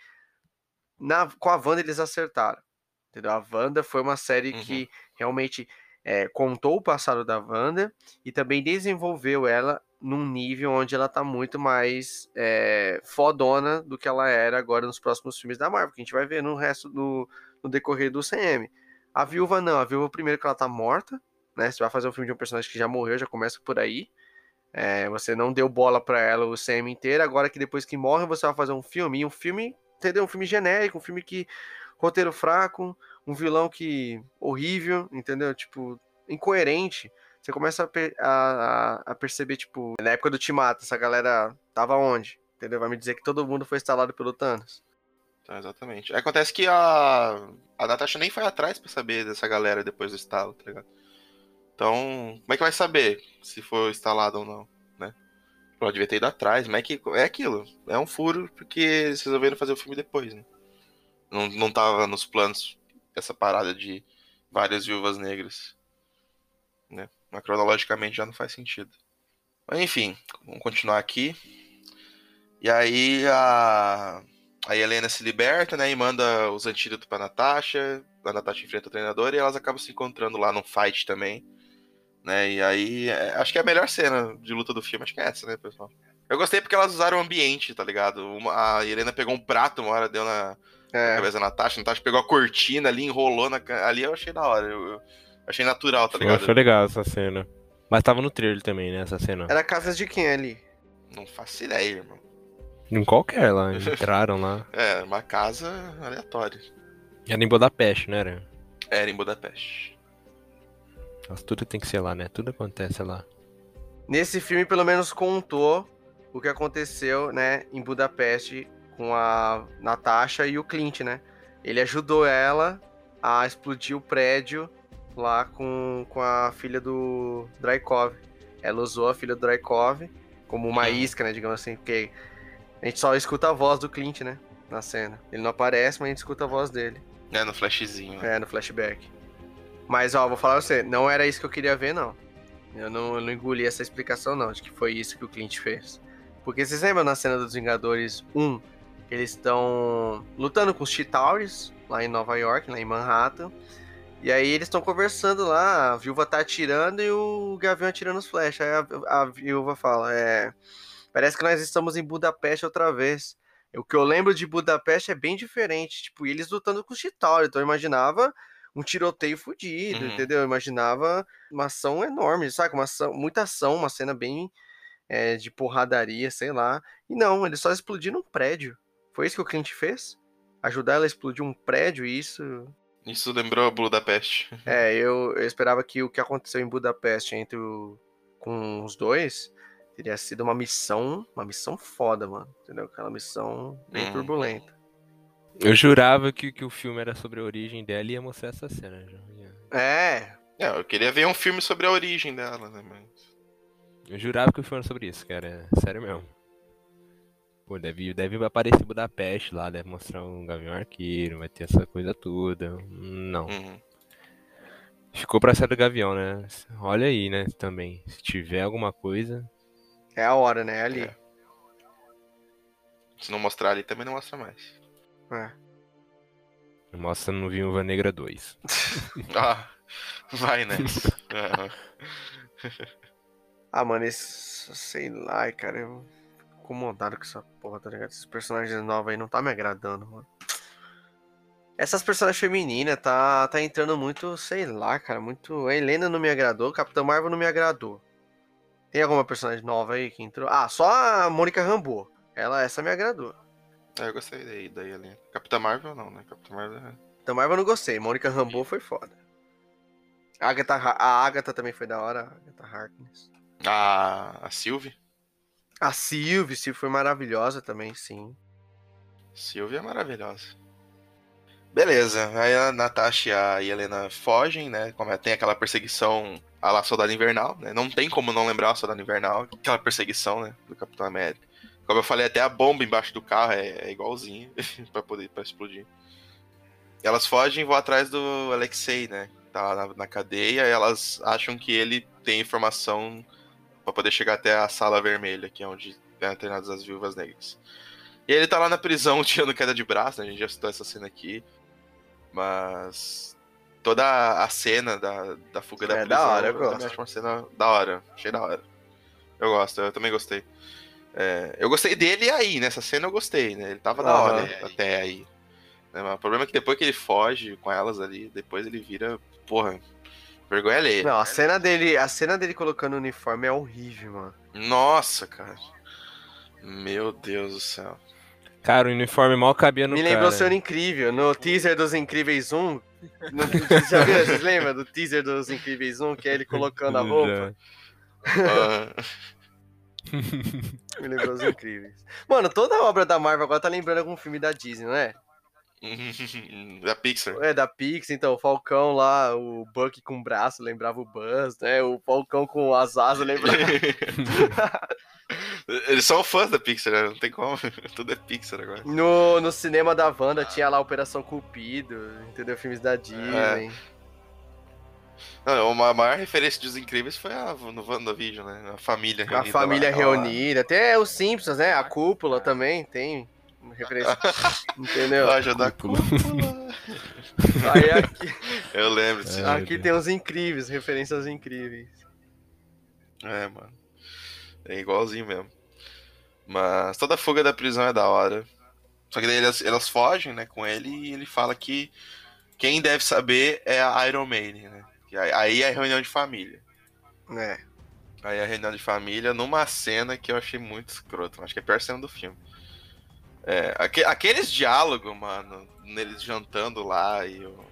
na, com a Wanda eles acertaram, entendeu? A Wanda foi uma série Uhum. que realmente é, contou o passado da Wanda e também desenvolveu ela num nível onde ela tá muito mais é, fodona do que ela era agora nos próximos filmes da Marvel, que a gente vai ver no resto do no decorrer do CM. A Viúva não, a Viúva primeiro que ela tá morta, né? Você vai fazer um filme de um personagem que já morreu, já começa por aí. É, você não deu bola pra ela o CM inteiro, agora que depois que morre você vai fazer um filme, e um filme, entendeu? Um filme genérico, um filme que roteiro fraco, um vilão que horrível, entendeu? Tipo, incoerente. Você começa a, a- a- perceber, tipo, na época do Ultimato, essa galera tava onde? Entendeu? Vai me dizer que todo mundo foi instalado pelo Thanos. Então, exatamente. Acontece que a. A Natasha nem foi atrás pra saber dessa galera depois do estalo, tá ligado? Então, como é que vai saber se foi instalado ou não, né? Ela devia ter ido atrás, mas é, que, é aquilo. É um furo porque eles resolveram fazer o filme depois, né? Não, não tava nos planos essa parada de várias viúvas negras. Né? Mas cronologicamente já não faz sentido. Mas enfim, vamos continuar aqui. E aí a. A Helena se liberta, né? E manda os antídotos pra Natasha. A Natasha enfrenta o treinador e elas acabam se encontrando lá num fight também. Né? E aí. é- acho que é a melhor cena de luta do filme, acho que é essa, né, pessoal? Eu gostei porque elas usaram o ambiente, tá ligado? Uma- a Helena pegou um prato uma hora, deu na É, cabeça da Natasha. A Natasha pegou a cortina ali, enrolou na. Ali eu achei da hora. Eu, eu achei natural, tá ligado? foi legal essa cena. Mas tava no trailer também, né, essa cena. era casa de quem ali? Não faço ideia, irmão. Em qualquer lá, entraram lá. É, uma casa aleatória. Era em Budapeste, né? Era? Era em Budapeste. Nossa, tudo tem que ser lá, né? Tudo acontece lá. Nesse filme, pelo menos, contou o que aconteceu, né, em Budapeste com a Natasha e o Clint, né? Ele ajudou ela a explodir o prédio lá com, com a filha do Drykov. Ela usou a filha do Drykov como uma isca, né, digamos assim, porque a gente só escuta a voz do Clint, né, na cena. Ele não aparece, mas a gente escuta a voz dele. É, no flashzinho. né? É, no flashback. Mas, ó, vou falar pra você, não era isso que eu queria ver, não. Eu não, eu não engoli essa explicação, não, de que foi isso que o Clint fez. Porque vocês lembram na cena dos Vingadores 1, que eles estão lutando com os Chitauris, lá em Nova York, lá em Manhattan. E aí eles estão conversando lá, a viúva tá atirando e o Gavião atirando os flechas. Aí a, a viúva fala, é... Parece que nós estamos em Budapeste outra vez. O que eu lembro de Budapeste é bem diferente. Tipo, eles lutando com os Chitauri. Então eu imaginava um tiroteio fudido, Uhum. entendeu? Eu imaginava uma ação enorme, sabe? Uma ação, muita ação, uma cena bem é, de porradaria, sei lá. E não, eles só explodiram um prédio. Foi isso que o Clint fez? Ajudar ela a explodir um prédio, e isso. Isso lembrou Budapeste. É, eu, eu esperava que o que aconteceu em Budapeste entre o, com os dois teria sido uma missão, uma missão foda, mano. Entendeu? Aquela missão bem Hum. turbulenta. Eu jurava que, que o filme era sobre a origem dela e ia mostrar essa cena. já. É, É, eu queria ver um filme sobre a origem dela, né? Mas... Eu jurava que o filme era sobre isso, cara. Sério mesmo. Pô, deve, deve aparecer Budapeste lá, deve mostrar um Gavião Arqueiro, vai ter essa coisa toda. Não. Uhum. Ficou pra série do Gavião, né? Olha aí, né? Também. Se tiver alguma coisa. É a hora, né? É ali. É. Se não mostrar ali, também não mostra mais. É. Mostra no Viúva Negra 2. Ah, vai, né? Ah, Ah, mano, esse. Sei lá, cara. Eu fico incomodado com essa porra, tá ligado? Esses personagens novos aí não tá me agradando, mano. Essas personagens femininas tá, tá entrando muito, sei lá, cara. Muito. A Helena não me agradou, Capitã Marvel não me agradou. Tem alguma personagem nova aí que entrou? Ah, só a Mônica Rambeau. Ela, essa me agradou. É, eu gostei daí, daí ali. Capitã Marvel não, né? Capitã Marvel é. Capitã Marvel eu não gostei. Mônica Rambeau foi foda. A Agatha, Ha- a Agatha também foi da hora. A Agatha Harkness. A, a Sylvie. A Sylvie, Sylvie foi maravilhosa também, sim. Sylvie é maravilhosa. Beleza, aí a Natasha e a Helena fogem, né? É- tem aquela perseguição a lá Soldado Invernal, né? Não tem como não lembrar o Soldado Invernal, aquela perseguição, né? Do Capitão América. Como eu falei, até a bomba embaixo do carro é, é igualzinho pra poder pra explodir. Elas fogem e vão atrás do Alexei, né? Tá lá na, na cadeia e elas acham que ele tem informação pra poder chegar até a sala vermelha, que é onde é treinadas as viúvas negras. E ele tá lá na prisão tirando queda de braço, né? A gente já citou essa cena aqui. Mas toda a cena da, da fuga da É, da prisão. hora, eu gosto. uma cena da hora. Achei da hora. Eu gosto, eu também gostei. É, eu gostei dele aí, nessa cena eu gostei, né? Ele tava da Aham. hora até aí. Né, mas o problema é que depois que ele foge com elas ali, depois ele vira, porra, vergonha alheia. Não, a cena dele, a cena dele colocando o uniforme é horrível, mano. Nossa, cara. Meu Deus do céu. Cara, o uniforme mal cabia no Me cara. lembrou Senhor Incrível, no teaser dos Incríveis 1. No, vocês já viram? Vocês lembram do teaser dos Incríveis 1, que é ele colocando a roupa? Ah, Me lembrou os Incríveis. Mano, toda obra da Marvel agora tá lembrando algum filme da Disney, não é? da Pixar. É, da Pixar, então, o Falcão lá, o Buck com o braço lembrava o Buzz, né? O Falcão com as asas lembrava... Eles são fãs da Pixar, né? Não tem como. Tudo é Pixar agora. No, no cinema da Wanda tinha lá Operação Cupido, entendeu? Filmes da Disney. Não, uma maior referência dos incríveis foi a, no WandaVision, né? A família A reunida. família lá, reunida. Até os Simpsons, né? A cúpula também tem uma referência. entendeu? Loja da Cúpula. Aí aqui, Eu lembro disso. É. aqui tem os incríveis, referências incríveis. É, mano. É igualzinho mesmo. Mas toda a fuga da prisão é da hora. Só que daí elas, elas fogem, né, com ele e ele fala que quem deve saber é a Iron Maiden, né? Que aí- aí é reunião de família. É. Aí é a reunião de família numa cena que eu achei muito escroto. Acho que é a pior cena do filme. É, aque- aqueles diálogos, mano, neles jantando lá e o,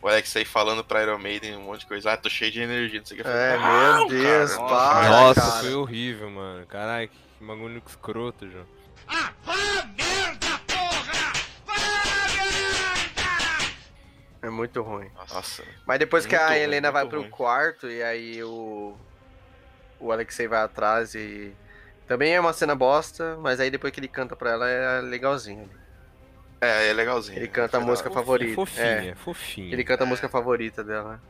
o Alexei falando pra Iron Maiden um monte de coisa. Ah, tô cheio de energia, não sei o que. É, falei, meu "Não, Deus, cara, para, Nossa, cara. foi horrível, mano. Caralho, que bagulho escroto, João. É muito ruim. Nossa. Mas depois que a ruim, Helena vai pro ruim. quarto e aí o. O Alexei vai atrás e. Também é uma cena bosta, mas aí depois que ele canta pra ela é legalzinho. É, é legalzinho. Ele canta a música hora. favorita. Fofinha, É. fofinha. Ele canta a música favorita dela.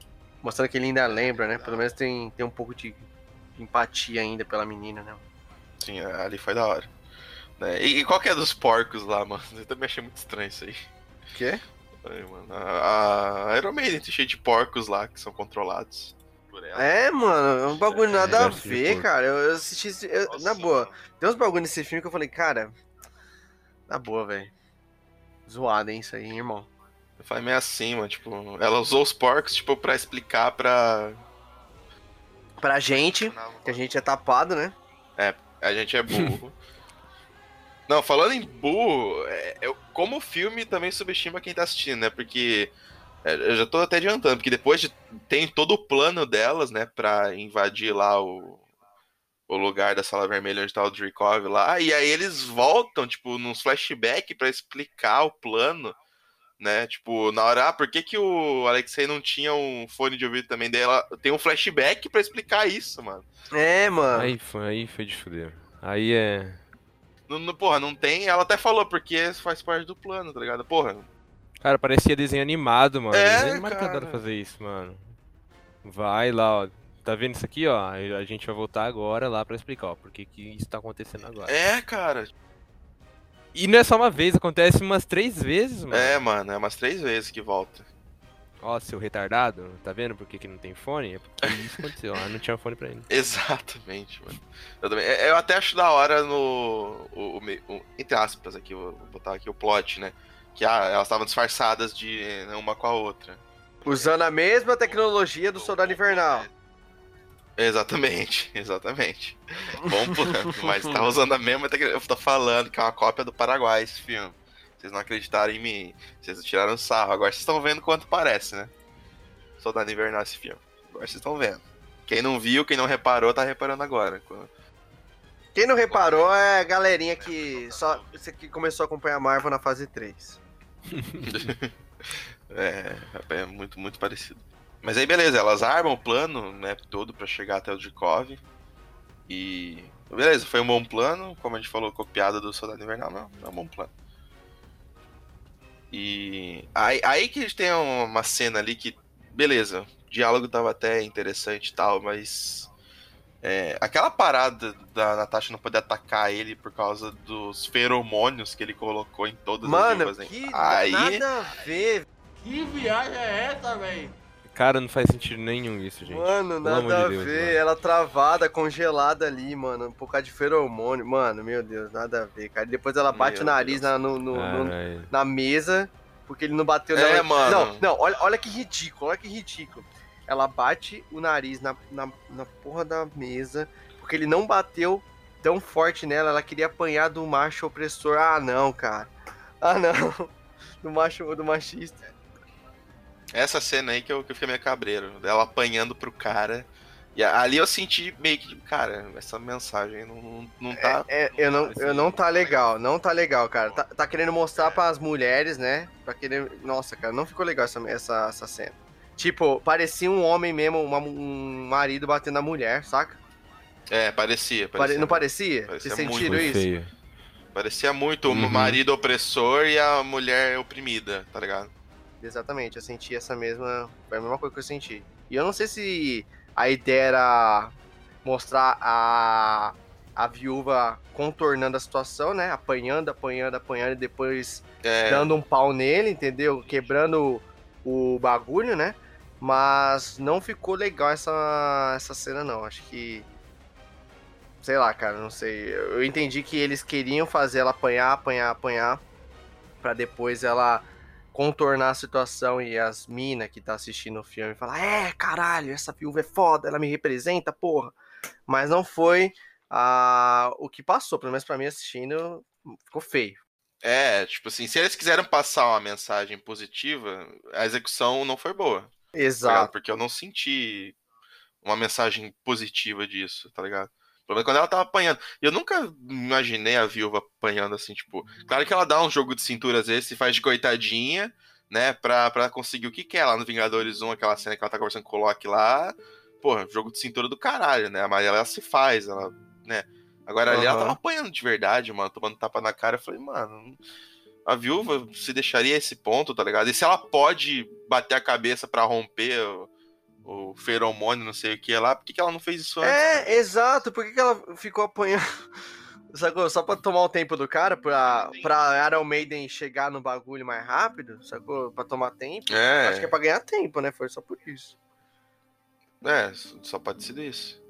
Mostrando que ele ainda lembra, né? Pelo menos tem, tem um pouco de empatia ainda pela menina, né? Sim, ali foi da hora. Né, E, e qual que é dos porcos lá, mano? Eu também achei muito estranho isso aí. O quê? Aí, mano, a, a Iron Maiden tem cheio de porcos lá que são controlados por ela. É, mano, é um bagulho nada a exército de ver, cara. Eu, eu assisti. eu- Nossa, na boa, mano. tem uns bagulho nesse filme que eu falei, cara. Na boa, velho. Zoado, hein, isso aí, hein, irmão. Eu falei meio assim, mano, tipo, ela usou os porcos, tipo, pra explicar pra... Pra gente, que a gente é tapado, né? A gente é burro. Não, falando em burro, é, eu- como o filme também subestima quem tá assistindo, né? Porque é, eu já tô até adiantando, porque depois de, tem todo o plano delas, né, pra invadir lá o, o lugar da sala vermelha onde tá o Drikov lá, e aí eles voltam, tipo, nos flashback pra explicar o plano, né? Tipo, na hora, ah, por que, que o Alexei não tinha um fone de ouvido também dela? Tem um flashback pra explicar isso, mano. É, mano. Aí foi, aí foi de fuder. Aí é. Não, não- porra, não tem. Ela até falou, porque faz parte do plano, tá ligado? Porra. Cara, parecia desenho animado, mano. É, desenho animado cara. fazer isso, mano. vai lá, ó. Tá vendo isso aqui, ó? A gente vai voltar agora lá pra explicar, ó, por que que isso tá acontecendo agora. É, cara. E não é só uma vez, acontece umas três vezes, mano. É, mano, é umas três vezes que volta. Ó, seu retardado, tá vendo por que, que não tem fone? É porque isso aconteceu, ó, não tinha fone pra ele. Exatamente, mano. Eu, também, é, eu até acho da hora no. O, o, o- entre aspas aqui, vou botar aqui o plot, né? Que ah, elas estavam disfarçadas de né, uma com a outra. Usando a mesma tecnologia do Soldado Invernal. Exatamente, exatamente. Bom plano, mas tá usando a mesma tecnologia. Eu tô falando que é uma cópia do Paraguai esse filme. Vocês não acreditaram em mim. Vocês tiraram sarro. Agora vocês estão vendo quanto parece, né? Soldado Invernal esse filme. Agora vocês estão vendo. Quem não viu, quem não reparou, tá reparando agora. Quem não reparou é a galerinha que só que começou a acompanhar Marvel na fase 3. É, é muito, muito parecido. Mas aí, beleza, elas armam o plano, né, todo pra chegar até o Dikov. E. Beleza, foi um bom plano, como a gente falou, copiado do Soldado Invernal, não, é um bom plano. E. Aí, aí que a gente tem uma cena ali que. Beleza, o diálogo tava até interessante e tal, mas. é, aquela parada da Natasha não poder atacar ele por causa dos feromônios que ele colocou em todas as Mano, viúvas, hein? que Aí. nada a ver. Que viagem é essa, velho? Cara, não faz sentido nenhum isso, gente. Mano, Pelo nada a de Deus, ver. mano. Ela travada, congelada ali, mano. Por causa de feromônio. Mano, meu Deus, nada a ver, cara. E depois ela bate Meu o nariz na, no, no- no- na mesa, porque ele não bateu É, nela. mano. Não, não, olha, olha que ridículo, olha que ridículo. Ela bate o nariz na, na, na porra da mesa, porque ele não bateu tão forte nela. Ela queria apanhar do macho opressor. Ah, não, cara. Ah, não. Do macho, do machista. Essa cena aí que eu, que eu fiquei meio cabreiro, dela apanhando pro cara. E ali eu senti meio que, cara, essa mensagem não, não, não tá. É, eu não, eu não tá legal, não tá legal, cara. Tá, tá querendo mostrar pras mulheres, né? Pra querer. Nossa, cara, não ficou legal essa, essa, essa cena. Tipo, parecia um homem mesmo, uma- um marido batendo na mulher, saca? É, parecia. Pare- parecia não parecia? Parecia Vocês sentiram isso? feio. Parecia muito o Uhum. marido opressor e a mulher oprimida, tá ligado? Exatamente, eu senti essa mesma. Foi a mesma coisa que eu senti. E eu não sei se a ideia era mostrar a, a viúva contornando a situação, né? Apanhando, apanhando, apanhando e depois É, dando um pau nele, entendeu? Quebrando o bagulho, né? Mas não ficou legal essa, essa cena, não. Acho que. Sei lá, cara, não sei. Eu entendi que eles queriam fazer ela apanhar, apanhar, apanhar. Pra depois ela contornar a situação e as minas que tá assistindo o filme falar: É, caralho, essa viúva é foda, ela me representa, porra. Mas não foi ah, o que passou, pelo menos pra mim assistindo, ficou feio. é, tipo assim, se eles quiseram passar uma mensagem positiva, a execução não foi boa. tá? Exato. Porque eu não senti uma mensagem positiva disso, tá ligado? Pelo menos quando ela tava apanhando. Eu nunca imaginei a viúva apanhando assim, tipo. Claro que ela dá um jogo de cintura às vezes, se faz de coitadinha, né? Pra, pra conseguir o que que é lá no Vingadores 1, aquela cena que ela tá conversando com o Loki lá. Porra, jogo de cintura do caralho, né? Mas ela se faz, ela, né? Agora ali ela Aham. tava apanhando de verdade, mano, tomando tapa na cara. Eu falei, mano, a viúva se deixaria a esse ponto, tá ligado? E se ela pode bater a cabeça pra romper o, feromônio, não sei o que lá, por que, que ela não fez isso antes? É, exato. Por que, que ela ficou apanhando? Sacou? Só pra tomar o tempo do cara, pra, pra Iron Maiden chegar no bagulho mais rápido, sacou? Pra tomar tempo. É, Acho que é pra ganhar tempo, né? Foi só por isso. é, só pode ser isso.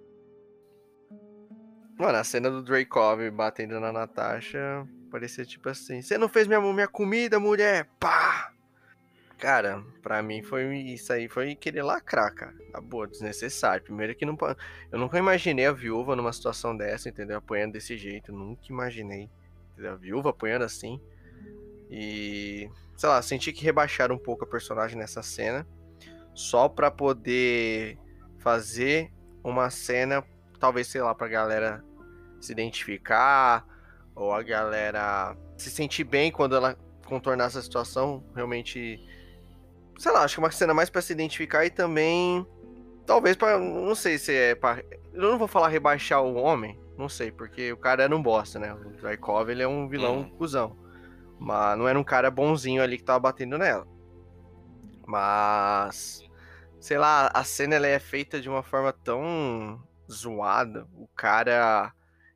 Mano, a cena do Dracov batendo na Natasha parecia tipo assim: Você não fez minha, minha comida, mulher? Pá! Cara, pra mim foi isso aí, foi querer lacrar, cara. Na boa, desnecessário. Primeiro que não. Eu nunca imaginei a viúva numa situação dessa, entendeu? Apanhando desse jeito. Nunca imaginei. Entendeu? A viúva apanhando assim. E. Sei lá, senti que rebaixaram um pouco a personagem nessa cena. Só pra poder fazer uma cena, talvez, sei lá, pra galera se identificar. Ou a galera se sentir bem quando ela contornar essa situação. Realmente. Sei lá, acho que é uma cena mais pra se identificar e também. Talvez pra. Não sei se é pra. Eu não vou falar rebaixar o homem. Não sei, porque o cara era um bosta, né? O Drykov, ele é um vilão Hum. cuzão. Mas não era um cara bonzinho ali que tava batendo nela. Mas. sei lá, a cena ela é feita de uma forma tão zoada. O cara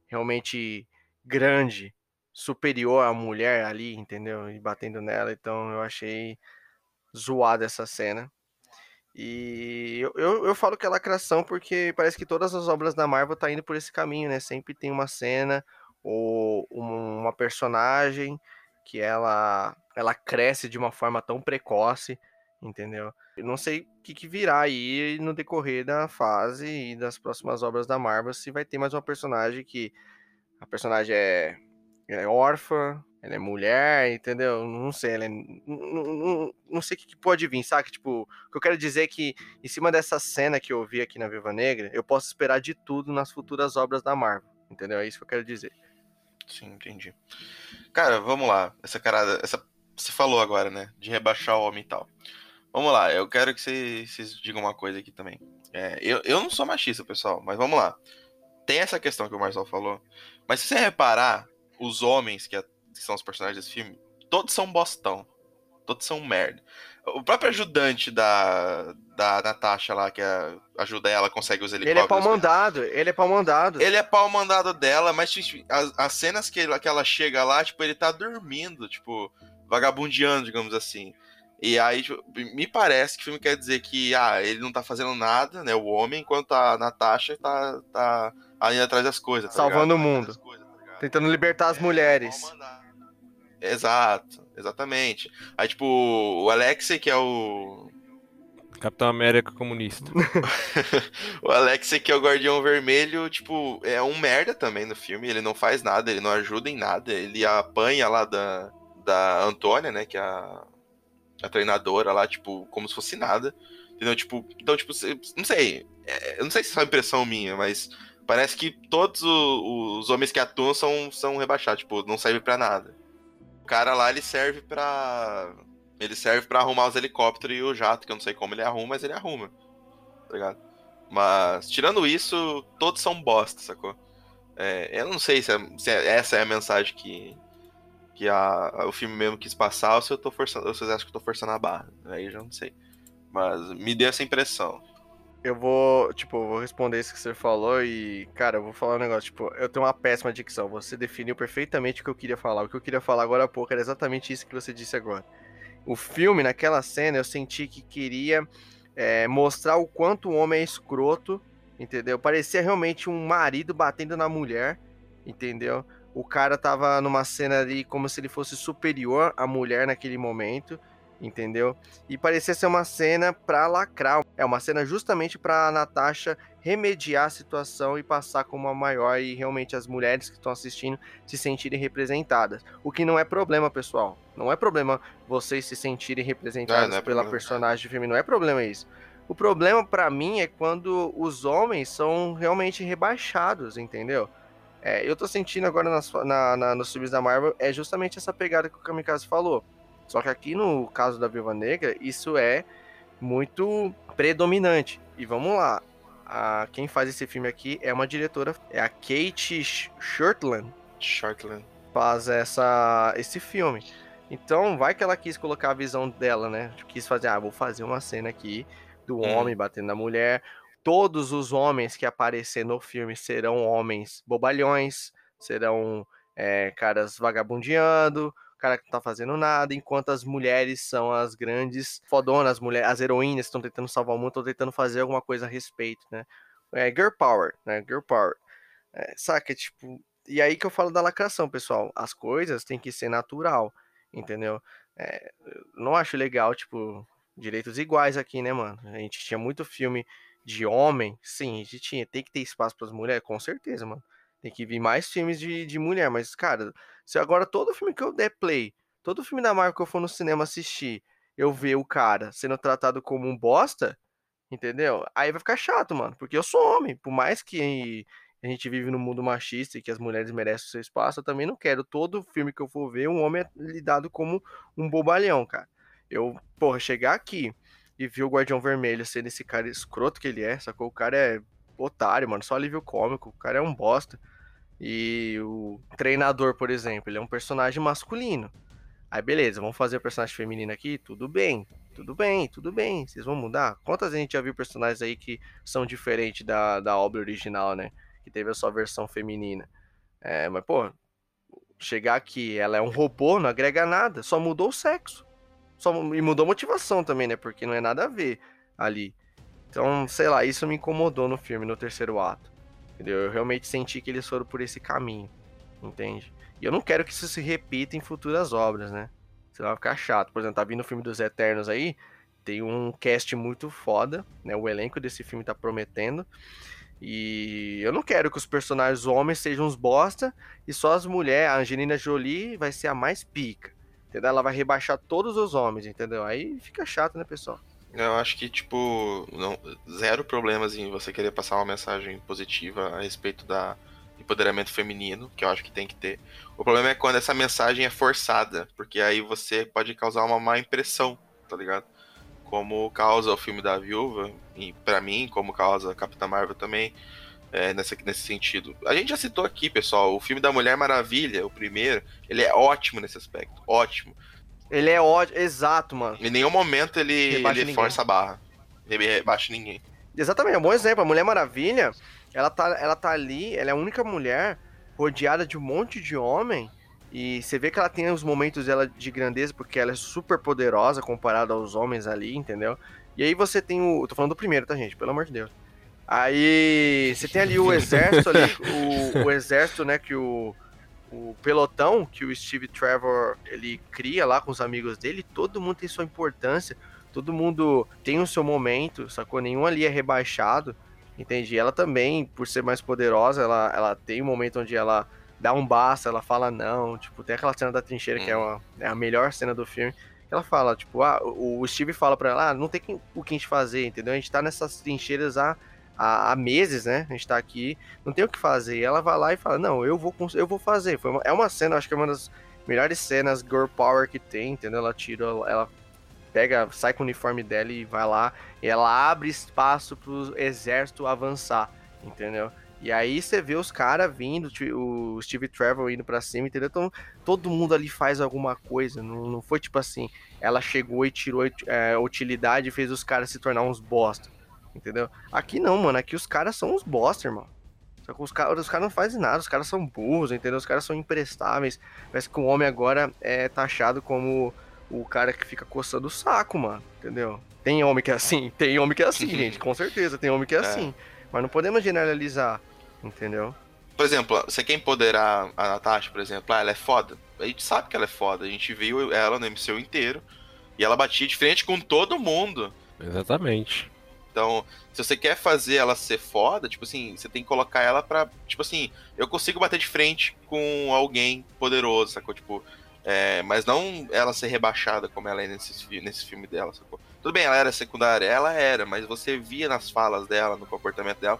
realmente grande, superior à mulher ali, entendeu? E batendo nela. Então eu achei zoada essa cena. E eu, eu, eu, falo que é lacração porque parece que todas as obras da Marvel tá indo por esse caminho, né? Sempre tem uma cena ou uma personagem que ela ela cresce de uma forma tão precoce, entendeu? Eu não sei o que, que virá aí no decorrer da fase e das próximas obras da Marvel, se vai ter mais uma personagem que a personagem é, é órfã, ela é mulher, entendeu? Não sei, ela é, não, não, não sei o que, pode vir, sabe? Tipo, o que eu quero dizer é que, em cima dessa cena que eu vi aqui na Viva Negra, eu posso esperar de tudo nas futuras obras da Marvel, entendeu? É isso que eu quero dizer. Sim, entendi. Cara, vamos lá. Essa carada, essa você falou agora, né? De rebaixar o homem e tal. Vamos lá, eu quero que vocês, digam uma coisa aqui também. É, eu, eu não sou machista, pessoal, mas vamos lá. Tem essa questão que o Marcel falou. Mas se você reparar, os homens que, que são os personagens desse filme, todos são bostão. Todos são merda. O próprio ajudante da, da Natasha lá, que é, ajuda ela, consegue os helicópteros. Ele é pau mandado, ele é pau mandado. Ele é pau mandado dela, mas tipo, as, as cenas que, que ela chega lá, tipo, ele tá dormindo, tipo, vagabundeando, digamos assim. E aí, tipo, me parece que o filme quer dizer que, ah, ele não tá fazendo nada, né, o homem, enquanto a Natasha tá, tá ali atrás das coisas. Tá Salvando ligado? o mundo. Coisas, tá Tentando libertar as é, mulheres. Exato, exatamente. Aí, tipo, o Alexei, que é o. Capitão América comunista. o Alexei, que é o Guardião Vermelho, tipo, é um merda também no filme. Ele não faz nada, ele não ajuda em nada. Ele apanha lá da, da Antônia, né? Que é a, a treinadora lá, tipo, como se fosse nada. Entendeu? Tipo, então, tipo, não sei. É, eu não sei se é uma impressão minha, mas parece que todos os, os homens que atuam são, são rebaixados, tipo, não serve para nada. O cara lá, ele serve pra. Ele serve para arrumar os helicópteros e o jato, que eu não sei como ele arruma, mas ele arruma. Tá ligado? Mas, tirando isso, todos são bosta, sacou? É, eu não sei se, é, se é, essa é a mensagem que, que a, o filme mesmo quis passar ou se eu tô forçando, ou vocês acham que eu tô forçando a barra. Aí eu já não sei. Mas me deu essa impressão. Eu vou, tipo, vou responder isso que você falou e, cara, eu vou falar um negócio, tipo, eu tenho uma péssima dicção. Você definiu perfeitamente o que eu queria falar. O que eu queria falar agora há pouco era exatamente isso que você disse agora. O filme, naquela cena, eu senti que queria é, mostrar o quanto o homem é escroto, entendeu? Parecia realmente um marido batendo na mulher, entendeu? O cara tava numa cena ali como se ele fosse superior à mulher naquele momento entendeu? E parecia ser uma cena para lacrar. É uma cena justamente para Natasha remediar a situação e passar como a maior e realmente as mulheres que estão assistindo se sentirem representadas. O que não é problema, pessoal. Não é problema vocês se sentirem representados não, não é pela problema. personagem feminina. Não é problema isso. O problema para mim é quando os homens são realmente rebaixados, entendeu? É, eu tô sentindo agora nas, na, na, nos filmes da Marvel é justamente essa pegada que o Kamikaze falou só que aqui no caso da Viúva Negra, isso é muito predominante. E vamos lá. A, quem faz esse filme aqui é uma diretora, é a Kate Shortland. Shortland. Faz essa, esse filme. Então, vai que ela quis colocar a visão dela, né? Quis fazer, ah, vou fazer uma cena aqui do hum. homem batendo na mulher. Todos os homens que aparecer no filme serão homens bobalhões, serão é, caras vagabundeando, cara que não tá fazendo nada, enquanto as mulheres são as grandes fodonas, as, mulheres, as heroínas estão tentando salvar o mundo, estão tentando fazer alguma coisa a respeito, né? É girl power, né? Girl power. É, saca, tipo... E aí que eu falo da lacração, pessoal. As coisas têm que ser natural, entendeu? É, não acho legal, tipo, direitos iguais aqui, né, mano? A gente tinha muito filme de homem, sim, a gente tinha. Tem que ter espaço para as mulheres, com certeza, mano. Tem que vir mais filmes de, de mulher, mas, cara, se agora todo filme que eu der play, todo filme da Marvel que eu for no cinema assistir, eu ver o cara sendo tratado como um bosta, entendeu? Aí vai ficar chato, mano, porque eu sou homem, por mais que a gente vive num mundo machista e que as mulheres merecem o seu espaço, eu também não quero todo filme que eu for ver um homem é lidado como um bobalhão, cara. Eu, porra, chegar aqui e ver o Guardião Vermelho sendo esse cara escroto que ele é, sacou? O cara é otário, mano, só alívio cômico, o cara é um bosta. E o treinador, por exemplo, ele é um personagem masculino. Aí beleza, vamos fazer o personagem feminino aqui? Tudo bem, tudo bem, tudo bem. Vocês vão mudar? Quantas a gente já viu personagens aí que são diferentes da, da obra original, né? Que teve a sua versão feminina. É, mas, pô, chegar aqui, ela é um robô, não agrega nada, só mudou o sexo. Só, e mudou a motivação também, né? Porque não é nada a ver ali. Então, sei lá, isso me incomodou no filme, no terceiro ato. Entendeu? Eu realmente senti que eles foram por esse caminho. Entende? E eu não quero que isso se repita em futuras obras, né? Senão vai ficar chato. Por exemplo, tá vindo o filme dos Eternos aí. Tem um cast muito foda, né? O elenco desse filme tá prometendo. E eu não quero que os personagens homens sejam uns bosta e só as mulheres, a Angelina Jolie vai ser a mais pica. Entendeu? Ela vai rebaixar todos os homens, entendeu? Aí fica chato, né, pessoal? Eu acho que, tipo, não, zero problemas em você querer passar uma mensagem positiva a respeito da empoderamento feminino, que eu acho que tem que ter. O problema é quando essa mensagem é forçada, porque aí você pode causar uma má impressão, tá ligado? Como causa o filme da Viúva, e para mim, como causa a Capitã Marvel também, é, nessa, nesse sentido. A gente já citou aqui, pessoal, o filme da Mulher Maravilha, o primeiro, ele é ótimo nesse aspecto, ótimo. Ele é ótimo, exato, mano. Em nenhum momento ele, ele força a barra. Ele rebaixa ninguém. Exatamente, é um bom exemplo. A Mulher Maravilha, ela tá, ela tá ali, ela é a única mulher rodeada de um monte de homem. E você vê que ela tem os momentos dela de grandeza, porque ela é super poderosa comparada aos homens ali, entendeu? E aí você tem o. Tô falando do primeiro, tá, gente? Pelo amor de Deus. Aí você tem ali o exército ali, o, o exército, né, que o, o pelotão que o Steve Trevor ele cria lá com os amigos dele, todo mundo tem sua importância, todo mundo tem o seu momento, sacou? Nenhum ali é rebaixado, entende? Ela também, por ser mais poderosa, ela, ela tem um momento onde ela dá um basta, ela fala não, tipo, tem aquela cena da trincheira que é, uma, é a melhor cena do filme, ela fala, tipo, ah, o Steve fala pra ela, ah, não tem o que a gente fazer, entendeu? A gente tá nessas trincheiras há há, há, meses, né? A gente tá aqui, não tem o que fazer. E ela vai lá e fala: Não, eu vou, eu vou fazer. Foi uma, é uma cena, acho que é uma das melhores cenas girl power que tem, entendeu? Ela tira, ela pega, sai com o uniforme dela e vai lá. E ela abre espaço pro exército avançar, entendeu? E aí você vê os caras vindo, o Steve Trevor indo para cima, entendeu? Então todo mundo ali faz alguma coisa. Não, não foi tipo assim, ela chegou e tirou é, utilidade e fez os caras se tornar uns bosta. Entendeu? Aqui não, mano. Aqui os caras são os bosta, irmão. Só que os caras os cara não fazem nada, os caras são burros, entendeu? Os caras são imprestáveis. Parece que o homem agora é taxado como o cara que fica coçando o saco, mano. Entendeu? Tem homem que é assim? Tem homem que é assim, gente. Com certeza, tem homem que é, é, assim. Mas não podemos generalizar, entendeu? Por exemplo, você quer empoderar a Natasha, por exemplo, ah, ela é foda. A gente sabe que ela é foda. A gente viu ela no MCU inteiro. E ela batia de frente com todo mundo. Exatamente. Então, se você quer fazer ela ser foda, tipo assim, você tem que colocar ela pra. Tipo assim, eu consigo bater de frente com alguém poderoso, sacou? Tipo. É, mas não ela ser rebaixada como ela é nesse, nesse filme dela, sacou? Tudo bem, ela era secundária, ela era, mas você via nas falas dela, no comportamento dela,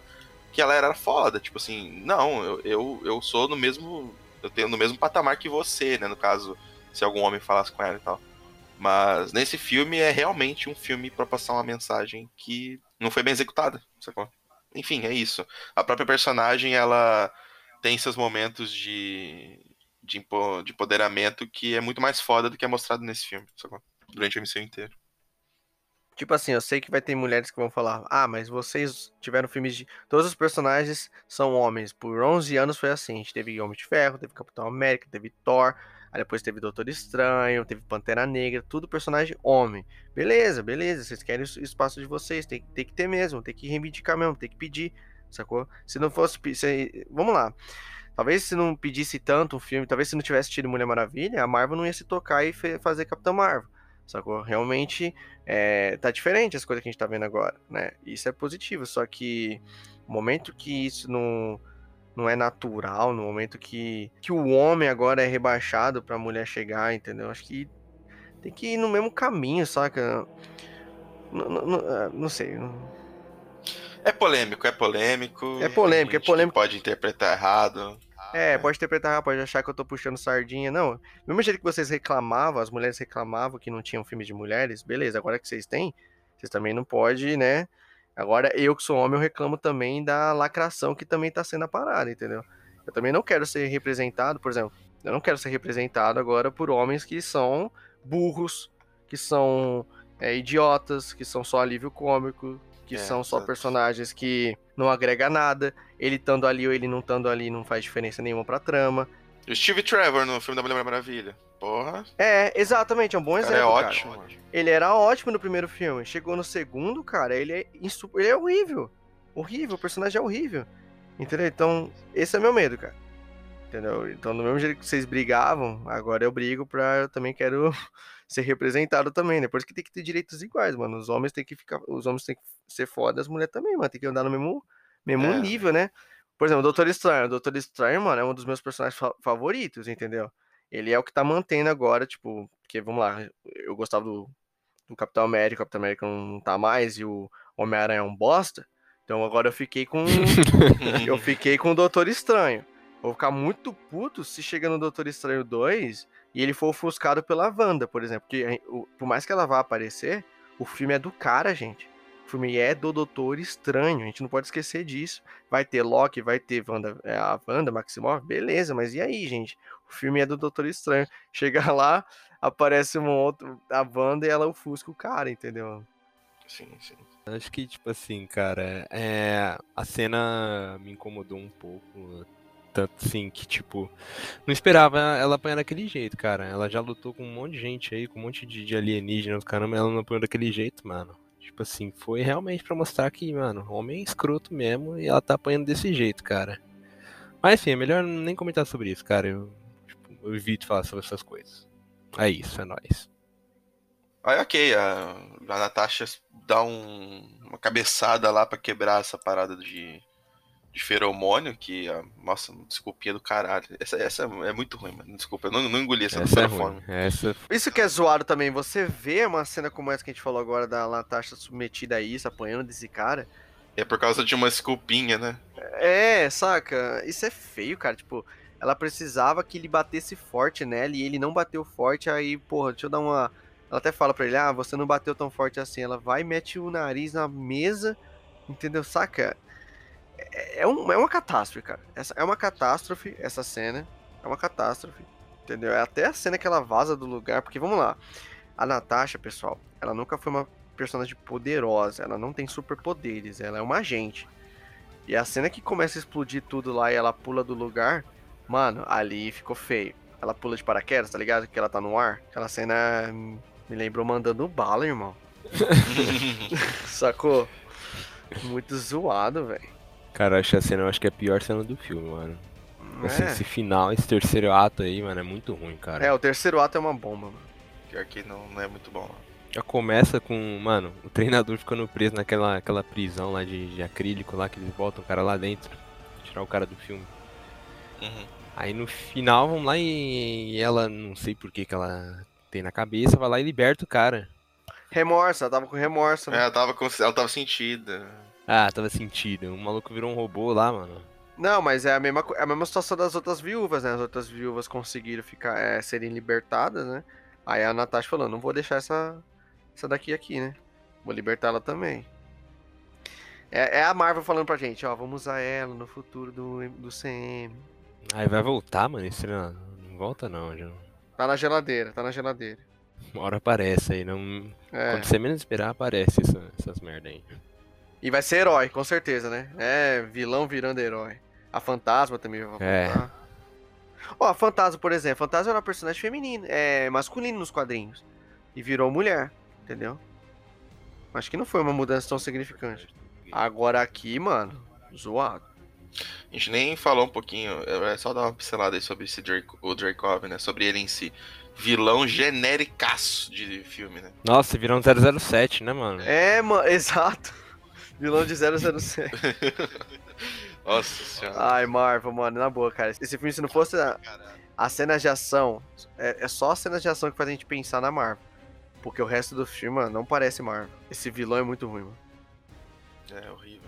que ela era foda. Tipo assim, não, eu, eu, eu sou no mesmo. Eu tenho no mesmo patamar que você, né? No caso, se algum homem falasse com ela e tal. Mas nesse filme é realmente um filme para passar uma mensagem que não foi bem executada, sacou? Enfim, é isso. A própria personagem, ela tem seus momentos de, de, de empoderamento que é muito mais foda do que é mostrado nesse filme, sacou? Durante a missão inteira. Tipo assim, eu sei que vai ter mulheres que vão falar: Ah, mas vocês tiveram filmes de. Todos os personagens são homens. Por 11 anos foi assim. A gente teve Homem de Ferro, teve Capitão América, teve Thor, Aí depois teve Doutor Estranho, teve Pantera Negra, tudo personagem homem. Beleza, beleza, vocês querem o espaço de vocês, tem, tem que ter mesmo, tem que reivindicar mesmo, tem que pedir, sacou? Se não fosse. Se, vamos lá. Talvez se não pedisse tanto um filme, talvez se não tivesse tido Mulher Maravilha, a Marvel não ia se tocar e fazer Capitão Marvel. Sacou? Realmente é, tá diferente as coisas que a gente tá vendo agora, né? Isso é positivo, só que o momento que isso não não é natural, no momento que, que o homem agora é rebaixado pra mulher chegar, entendeu? Acho que tem que ir no mesmo caminho, saca? Não, não, não, não sei. É polêmico, é polêmico. É polêmico, é polêmico. Pode interpretar errado. É, pode interpretar errado, pode achar que eu tô puxando sardinha. Não, mesmo jeito que vocês reclamavam, as mulheres reclamavam que não tinham filme de mulheres, beleza, agora que vocês têm, vocês também não podem, né? Agora, eu que sou homem, eu reclamo também da lacração que também tá sendo a parada, entendeu? Eu também não quero ser representado, por exemplo, Eu não quero ser representado agora por homens que são burros, que são é, idiotas, que são só alívio cômico, que É, são só personagens que não agrega nada. Ele estando ali ou ele não estando ali não faz diferença nenhuma pra trama. O Steve Trevor no filme da Mulher Maravilha. Porra, É, exatamente, é um bom o exemplo. cara é cara. ótimo. mano. Ele era ótimo no primeiro filme. Chegou no segundo, cara, ele é, insu- ele é horrível. Horrível, o personagem é horrível. Entendeu? Então, esse é meu medo, cara. Entendeu? Então, do mesmo jeito que vocês brigavam, agora eu brigo pra. Eu também quero ser representado também, né? Por isso que tem que ter direitos iguais, mano. Os homens têm que ficar. Os homens têm que ser foda, as mulheres também, mano. Tem que andar no mesmo, mesmo É. nível, né? Por exemplo, o Doutor Estranho. O Doutor Estranho, mano, é um dos meus personagens fa- favoritos, entendeu? Ele é o que tá mantendo agora, tipo, porque, vamos lá, eu gostava do, do Capitão América, o Capitão América não tá mais, e o Homem-Aranha é um bosta. Então agora eu fiquei com. eu fiquei com o Doutor Estranho. Vou ficar muito puto se chega no Doutor Estranho 2 e ele for ofuscado pela Wanda, por exemplo. Porque por mais que ela vá aparecer, o filme é do cara, gente. O filme é do Doutor Estranho, a gente não pode esquecer disso. Vai ter Loki, vai ter Wanda, é, a Wanda Maximoff, beleza, mas e aí, gente? O filme é do Doutor Estranho. Chega lá, aparece um outro, a Wanda e ela ofusca o cara, entendeu? Sim, sim. Acho que, tipo assim, cara, é... a cena me incomodou um pouco. Tanto assim que, tipo, não esperava ela apanhar daquele jeito, cara. Ela já lutou com um monte de gente aí, com um monte de, de alienígenas, caramba, ela não apanhou daquele jeito, mano. Tipo assim, foi realmente pra mostrar que, mano, homem é escroto mesmo e ela tá apanhando desse jeito, cara. Mas enfim, é melhor nem comentar sobre isso, cara. Eu, tipo, eu evito falar sobre essas coisas. É isso, é nóis. Aí, ok, a, a Natasha dá um- uma cabeçada lá pra quebrar essa parada de, de feromônio, que, a, nossa, desculpinha do caralho. Essa, essa é muito ruim, mano. Desculpa, eu não, não engoli essa, Essa é feromônio. ruim. Essa Isso que é zoado também, você vê uma cena como essa que a gente falou agora da Natasha submetida a isso, apanhando desse cara. É por causa de uma desculpinha, né? É, saca? Isso é feio, cara. Tipo, ela precisava que ele batesse forte nela e ele não bateu forte. Aí, porra, deixa eu dar uma. Ela até fala pra ele: Ah, você não bateu tão forte assim. Ela vai e mete o nariz na mesa, entendeu? Saca? É, é um- é uma catástrofe, cara. Essa, é uma catástrofe, essa cena. É uma catástrofe, entendeu? É até a cena que ela vaza do lugar. Porque vamos lá. A Natasha, pessoal, ela nunca foi uma personagem poderosa. Ela não tem superpoderes. Ela é uma agente. E a cena que começa a explodir tudo lá e ela pula do lugar, mano, ali ficou feio. Ela pula de paraquedas, tá ligado? Que ela tá no ar. Aquela cena hum, me lembrou mandando bala, irmão. Sacou? Muito zoado, velho. Cara, eu acho a cena, eu acho que é a pior cena do filme, mano. Assim, É. esse final, esse terceiro ato aí, mano, é muito ruim, cara. é, o terceiro ato é uma bomba, mano. Pior que não, não é muito bom. Já começa com, mano, o treinador ficando preso naquela aquela prisão lá de, de acrílico lá, que eles botam o cara lá dentro. Tirar o cara do filme. Uhum. Aí no final, vamos lá e, e ela, não sei por que que ela tem na cabeça, vai lá e liberta o cara. Remorso, ela tava com remorso, É, né? ela tava, com, ela tava sentida. Ah, tava sentido. O maluco virou um robô lá, mano. Não, mas é a mesma, é a mesma situação das outras viúvas, né? As outras viúvas conseguiram ficar, é, serem libertadas, né? Aí a Natasha falou, não vou deixar essa, essa daqui aqui, né? Vou libertar ela também. É, é a Marvel falando pra gente, ó, vamos usar ela no futuro do, do CM. Aí vai voltar, mano. Esse não, não volta não, já. Tá na geladeira, tá na geladeira. Uma hora aparece aí, não. É. Quando você menos esperar, aparece essa- essas merda aí. E vai ser herói, com certeza, né? É, vilão virando herói. A Fantasma também vai É. voltar. Ó, a Fantasma, por exemplo. A Fantasma era uma personagem feminina, é masculino nos quadrinhos. E virou mulher, entendeu? Acho que não foi uma mudança tão significante. Agora aqui, mano, zoado. A gente nem falou um pouquinho, é só dar uma pincelada aí sobre esse Draco, o Dracov, né? Sobre ele em si. Vilão genericaço de filme, né? Nossa, virou um 007, né, mano? É, mano, exato. Vilão de 007. Nossa senhora. Ai, Marvel, mano, na boa, cara. Esse filme, se não fosse a, as cenas de ação, é, é só as cenas de ação que faz a gente pensar na Marvel. Porque o resto do filme, mano, não parece Marvel. Esse vilão é muito ruim, mano. É horrível.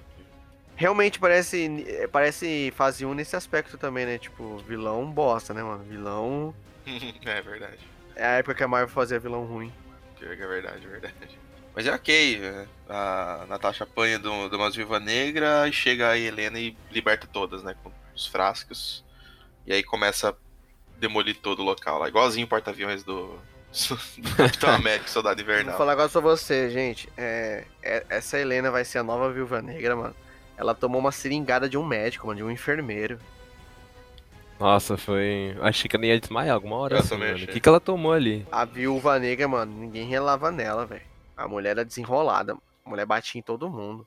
Realmente parece, parece fase 1 nesse aspecto também, né? Tipo, vilão bosta, né, mano? Vilão. é verdade. É a época que a Marvel fazia vilão ruim. Pior que é verdade, é verdade. Mas é ok, né? A Natasha apanha do, de umas viúva negra e chega a Helena e liberta todas, né? Com os frascos. E aí começa demolir todo o local lá. Igualzinho o porta-aviões do, do Capitão América, Soldado Vou Invernal. falar agora pra você, gente. É, é- essa Helena vai ser a nova Viúva Negra, mano. Ela tomou uma seringada de um médico, mano, de um enfermeiro. Nossa, foi. Achei que ela ia desmaiar alguma hora assim. O que, que ela tomou ali? A Viúva Negra, mano, ninguém relava nela, velho. A mulher era desenrolada. A mulher batia em todo mundo.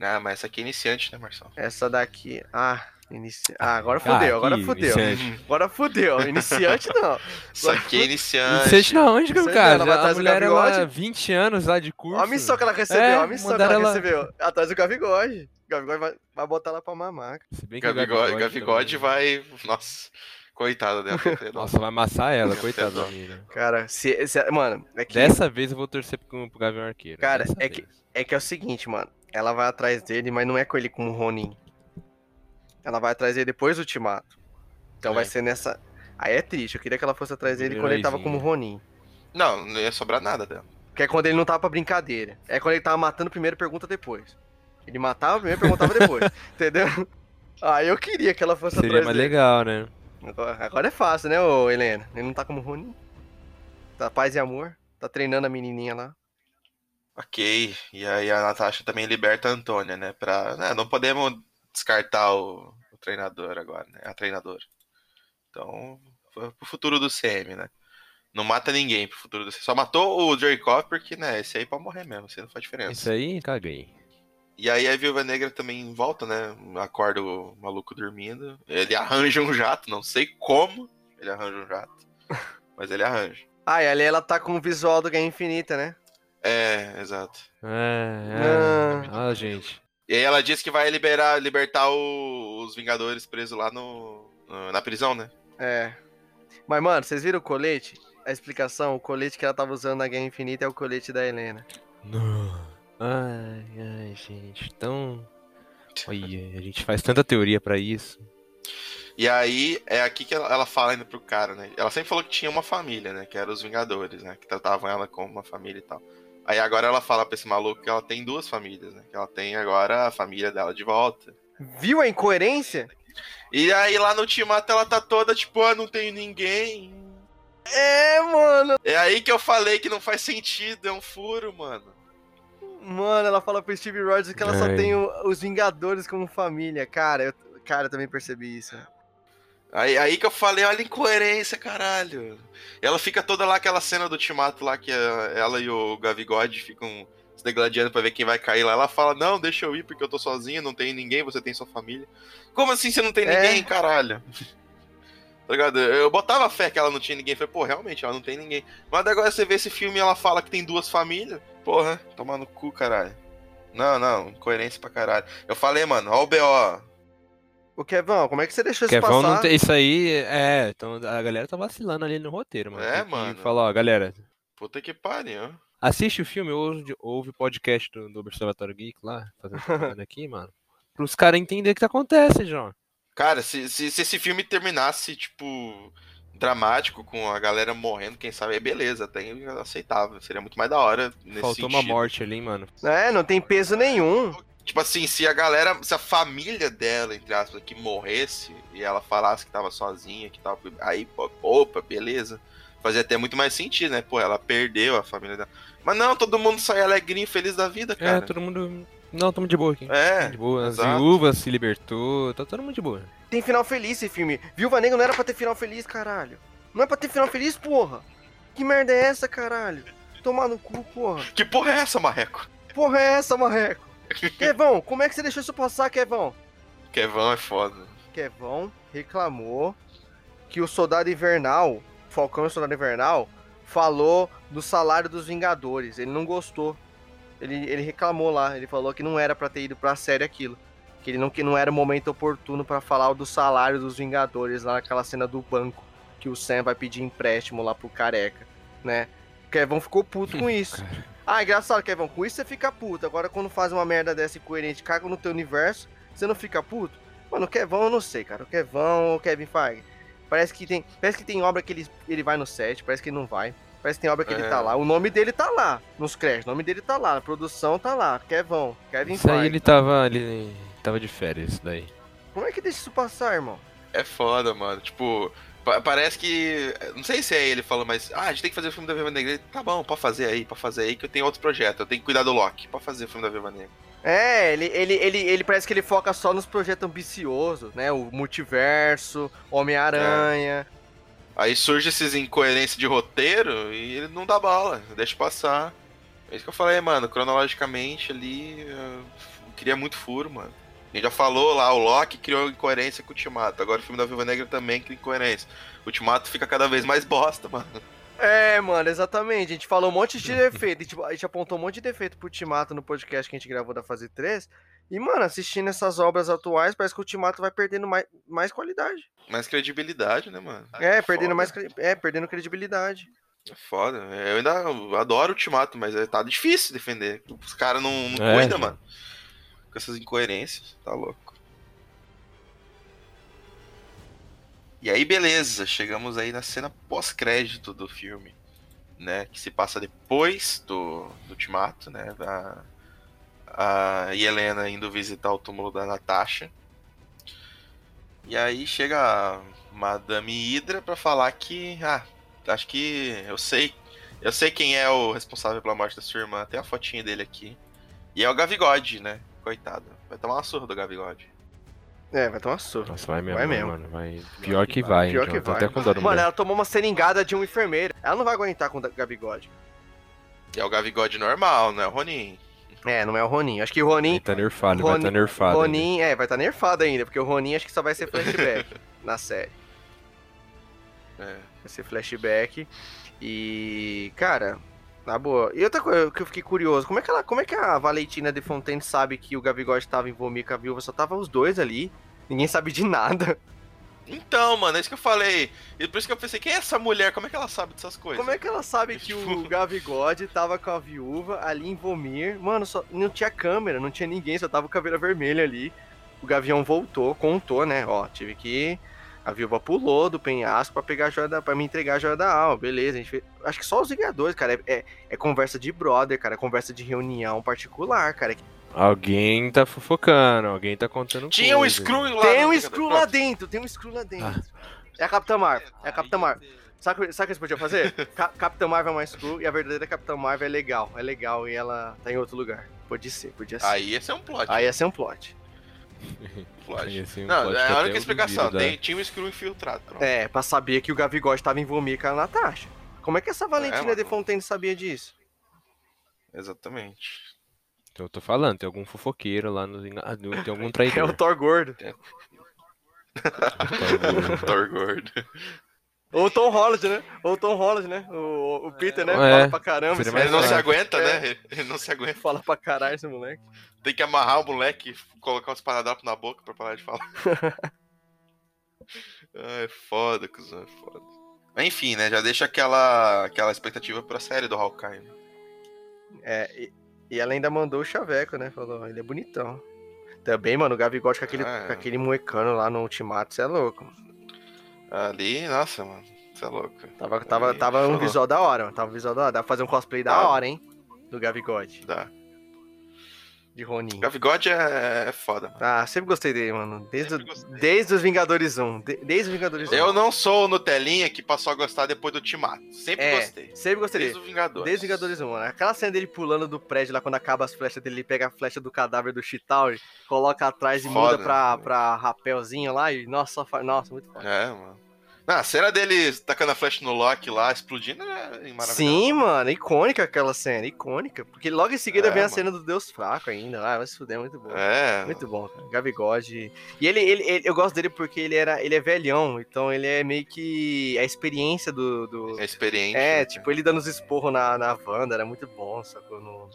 Ah, mas essa aqui é iniciante, né, Marcelo? Essa daqui. Ah, inici... ah agora Ah, fudeu, agora que fudeu. iniciante. Agora fudeu. Iniciante não. Isso aqui é iniciante. Iniciante na onde, Isso aí, cara? ela vai a mulher, Gabigode. 20 anos lá de curso. Olha a missão que ela recebeu, É, olha a missão que ela, ela- recebeu. Atrás do Gavigode. O Gavigode vai, vai botar ela pra mamar. Se bem que o Gavigode, Gavigode também- vai. Nossa, coitada dela. Nossa, vai amassar ela, coitada da menina. Cara, se, se- mano, é que, Dessa vez eu vou torcer pro, pro Gavião Arqueiro. Cara, dessa é que- é que é o seguinte, mano. Ela vai atrás dele, mas não é com ele como Ronin. Ela vai atrás dele depois do Ultimato. Então É. vai ser nessa. Aí é triste. Eu queria que ela fosse atrás dele quando ele tava como. Ronin. Não, não ia sobrar nada dela. Que é quando ele não tava pra brincadeira. É quando ele tava matando primeiro, pergunta depois. Ele matava primeiro, perguntava depois. entendeu? Ah, eu queria que ela fosse Seria atrás mais dele. legal, né? Agora, agora é fácil, né, ô Helena? Ele não tá como Ronin. Tá paz e amor. Tá treinando a menininha lá. Ok. E aí a Natasha também liberta a Antônia, né? Pra. né, não podemos descartar o, o treinador agora, né? A treinadora. Então, foi pro futuro do CM, né? Não mata ninguém pro futuro do CM. Só matou o Jericho porque, né? Esse aí pode morrer mesmo, isso aí não faz diferença. Isso aí, caguei. E aí a Viúva Negra também volta, né? Acorda o maluco dormindo. Ele arranja um jato, não sei como ele arranja um jato. Mas ele arranja. Ah, e ali ela tá com o visual do Guerra Infinita, né? É, exato. É, é. Ah, gente. E aí ela diz que vai liberar, libertar o- os Vingadores presos lá no, no- na prisão, né? É. Mas, mano, vocês viram o colete? A explicação, o colete que ela tava usando na Guerra Infinita é o colete da Helena. Não. Ai, ai, gente. Então. Olha, a gente faz tanta teoria pra isso. E aí é aqui que ela, ela fala ainda pro cara, né? Ela sempre falou que tinha uma família, né? Que eram os Vingadores, né? Que tratavam ela como uma família e tal. Aí agora ela fala pra esse maluco que ela tem duas famílias, né? Que ela tem agora a família dela de volta. Viu a incoerência? E aí lá no Ultimato ela tá toda tipo, ah, não tenho ninguém. É, mano. É aí que eu falei que não faz sentido, é um furo, mano. Mano, ela fala pro Steve Rogers que ela só tem o- os Vingadores como família. Cara, eu, cara, eu também percebi isso. Aí, aí que eu falei, olha a incoerência, caralho. Ela fica toda lá, aquela cena do Ultimato lá, que a- ela e o Gavigode ficam se degladiando pra ver quem vai cair lá. Ela fala, não, deixa eu ir porque eu tô sozinha, não tem ninguém, você tem sua família. Como assim você não tem É. ninguém, caralho? Tá ligado? Eu botava fé que ela não tinha ninguém. Falei, pô, realmente, ela não tem ninguém. Mas agora você vê esse filme e ela fala que tem duas famílias. Porra, tomar no cu, caralho. Não, não, incoerência pra caralho. Eu falei, mano, ó o BO. O Kevão, como é que você deixou isso passar? não tem. Isso aí, é. Então a galera tá vacilando ali no roteiro, mano. É, Tem mano. Falar, ó, galera, Puta que pariu. assiste o filme, ouve, ouve o podcast do, do Observatório Geek lá, fazendo aqui, mano. Pros caras entenderem o que acontece, João. Cara, se, se, se esse filme terminasse, tipo, dramático, com a galera morrendo, quem sabe, aí beleza, até aceitável. Seria muito mais da hora nesse Faltou uma sentido. morte ali, mano. É, não tem peso nenhum. Tipo assim, se a galera, se a família dela, entre aspas, que morresse, e ela falasse que tava sozinha, que tava. Aí, pô, opa, beleza. Fazia até muito mais sentido, né? Pô, ela perdeu a família dela. Mas não, todo mundo sai alegrinho, feliz da vida, É, cara. todo mundo. Não, tamo de boa aqui. É, de boa. As exato. viúvas se libertou, tá todo mundo de boa. Tem final feliz esse filme. Viúva Negra não era pra ter final feliz, caralho. Não é pra ter final feliz, porra. Que merda é essa, caralho? Tomar no cu, porra. Que porra é essa, Marreco? Porra é essa, marreco? Kevão, como é que você deixou isso passar, Kevão? Kevão é foda. Kevão reclamou que o Soldado Invernal, Falcão e o Soldado Invernal, falou do salário dos Vingadores. Ele não gostou. Ele, ele reclamou lá. Ele falou que não era pra ter ido pra série aquilo. Que ele não, que não era o momento oportuno pra falar do salário dos Vingadores lá naquela cena do banco. Que o Sam vai pedir empréstimo lá pro careca, né? O Kevão ficou puto com isso. Ah, engraçado, Kevão. Com isso você fica puto. Agora, quando faz uma merda dessa incoerente, caga no teu universo, você não fica puto? Mano, o Kevão eu não sei, cara. O Kevão, o Kevin Feige. Parece que tem, parece que tem obra que ele, ele vai no set, parece que ele não vai. Parece que tem obra que ele É. tá lá. O nome dele tá lá, nos créditos. O nome dele tá lá, a produção tá lá. Kevão, Kevin Isso aí Feige. ele tava. Ele tava de férias, isso daí. Como é que deixa isso passar, irmão? É foda, mano. Tipo, Pa- Parece que. Não sei se é ele falando, mas. Ah, a gente tem que fazer o filme da Viúva Negra. Tá bom, pode fazer aí, pode fazer aí, que eu tenho outro projeto. Eu tenho que cuidar do Loki. Pode fazer o filme da Viúva Negra. É, ele, ele, ele, ele parece que ele foca só nos projetos ambiciosos, né? O multiverso, Homem-Aranha. Aí surge esses incoerências de roteiro e ele não dá bala, deixa passar. É isso que eu falei, mano. Cronologicamente ali. eu queria muito furo, mano. A gente já falou lá, o Loki criou incoerência com o Ultimato. Agora o filme da Viúva Negra também cria incoerência. O Ultimato fica cada vez mais bosta, mano. É, mano, exatamente. A gente falou um monte de defeito. A gente, a gente apontou um monte de defeito pro Ultimato no podcast que a gente gravou da fase 3. E, mano, assistindo essas obras atuais, parece que o Ultimato vai perdendo mais, mais qualidade. Mais credibilidade, né, mano? É, perdendo Foda. mais. É, perdendo credibilidade. É foda. Eu ainda adoro o Ultimato, mas é- tá difícil defender. Os caras não, não É, cuidam, mano. Com essas incoerências. Tá louco. E aí, beleza. Chegamos aí na cena pós-crédito do filme. Né? Que se passa depois do, do Ultimato, né? A, a Helena indo visitar o túmulo da Natasha. E aí chega a Madame Hydra pra falar que. Ah, acho que eu sei. Eu sei quem é o responsável pela morte da sua irmã. Tem a fotinha dele aqui. E é o Gavigode, né? Coitado. Vai tomar uma surra do Gavigode. É, vai tomar surra. Nossa, vai mesmo, Vai né, mesmo. mano. Vai... Pior que vai, Pior hein, que vai. até com dó do Mano, mulher. ela tomou uma seringada de um enfermeiro. Ela não vai aguentar com o Gabigode. E é o Gavigode normal, né? O Ronin. É, não é o Ronin. Acho que o Ronin. Ele tá nerfado, ele vai Ronin- tá nerfado. ainda. Ronin, é, vai estar nerfado ainda, porque o Ronin acho que só vai ser flashback na série. É. Vai ser flashback. E, cara, na boa. E outra coisa que eu fiquei curioso, como é que, ela, como é que a Valentina de Fontaine sabe que o Gavigode tava em Vomir com a viúva? Só tava os dois ali. Ninguém sabe de nada. Então, mano, é isso que eu falei. E por isso que eu pensei, quem é essa mulher? Como é que ela sabe dessas coisas? Como é que ela sabe que o Gavigode tava com a viúva ali em Vomir? Mano, só, não tinha câmera, não tinha ninguém, só tava o Caveira Vermelha ali. O Gavião voltou, contou, né? Ó, tive que. A viúva pulou do penhasco pra pegar a joia da, pra me entregar a joia da alma. Beleza, a gente fez, Acho que só os Vingadores, cara. É, é, é conversa de brother, cara. É conversa de reunião particular, cara. Alguém tá fofocando, alguém tá contando Tinha um coisa. Screw lá. Tem um. Screw lá dentro, tem um Screw lá dentro. É a Capitã Marvel, é a Capitã Marvel. Sabe, o que- sabe o que eles podiam fazer? Ca Capitã Marvel é uma Screw e a verdadeira Capitã Marvel é legal. É legal e ela tá em outro lugar. Pode ser, podia ser. Aí esse é um plot. Aí ia ser um plot. Aí, assim, Não, é que a única explicação. Tem, tinha um Screw infiltrado. Pronto. É, pra saber que o Gavigode tava em Vomir com a Natasha. Como é que essa Valentina mano. de Fontaine sabia disso? Exatamente. Eu tô falando, tem algum fofoqueiro lá no. ah, Tem algum É o traidor. Thor gordo. Thor gordo. Ou o Tom Holland, né? Ou o Tom Holland, né? O, o Peter, né? É, Fala pra caramba. Ele não se aguenta, É. né? Ele não se aguenta. Fala pra caralho esse moleque. Tem que amarrar o moleque, colocar uns paradrapos na boca pra parar de falar. Ai, foda, cuzão, é foda. Enfim, né? Já deixa aquela, aquela expectativa pra série do Hawkeye. Né? É, e, e ela ainda mandou o chaveco, né? Falou, ele é bonitão. Também, mano, o Gavigode com aquele, Ah, é. com aquele moecano lá no Ultimato, você é louco. mano. Ali, nossa, mano. Você é louco. Tava, tava, tava um visual da hora, mano. Tava um visual da hora. Dá pra fazer um cosplay da Dá. hora, hein? Do Gavigode, Dá. De Ronin. Gavigode é, é foda, mano. Ah, sempre gostei dele, mano. Desde, Sempre o- gostei. desde os Vingadores 1. de- desde os Vingadores 1. Eu não sou o Nutelinha que passou a gostar depois do Ultimato. Sempre É, gostei. sempre gostei Desde dele. o Vingadores. Desde os Vingadores 1, mano. Aquela cena dele pulando do prédio lá quando acaba as flechas dele, ele pega a flecha do cadáver do Chitauri, coloca atrás e Foda. muda pra, pra rapelzinho lá e. Nossa, fa- nossa, muito foda. É, mano. Não, a cena dele tacando a flecha no Loki lá, explodindo, é maravilhosa. Sim, mano, icônica aquela cena, icônica. Porque logo em seguida É, vem a mano. cena do Deus Fraco ainda. Ah, vai se fuder, muito bom. É. Muito bom, cara. Gavigode. E ele, ele, ele- eu gosto dele porque ele era, ele é velhão, então ele é meio que a experiência do. do- É experiente. É, né? tipo, ele dando os esporros na, na Wanda, era muito bom, sacou? No-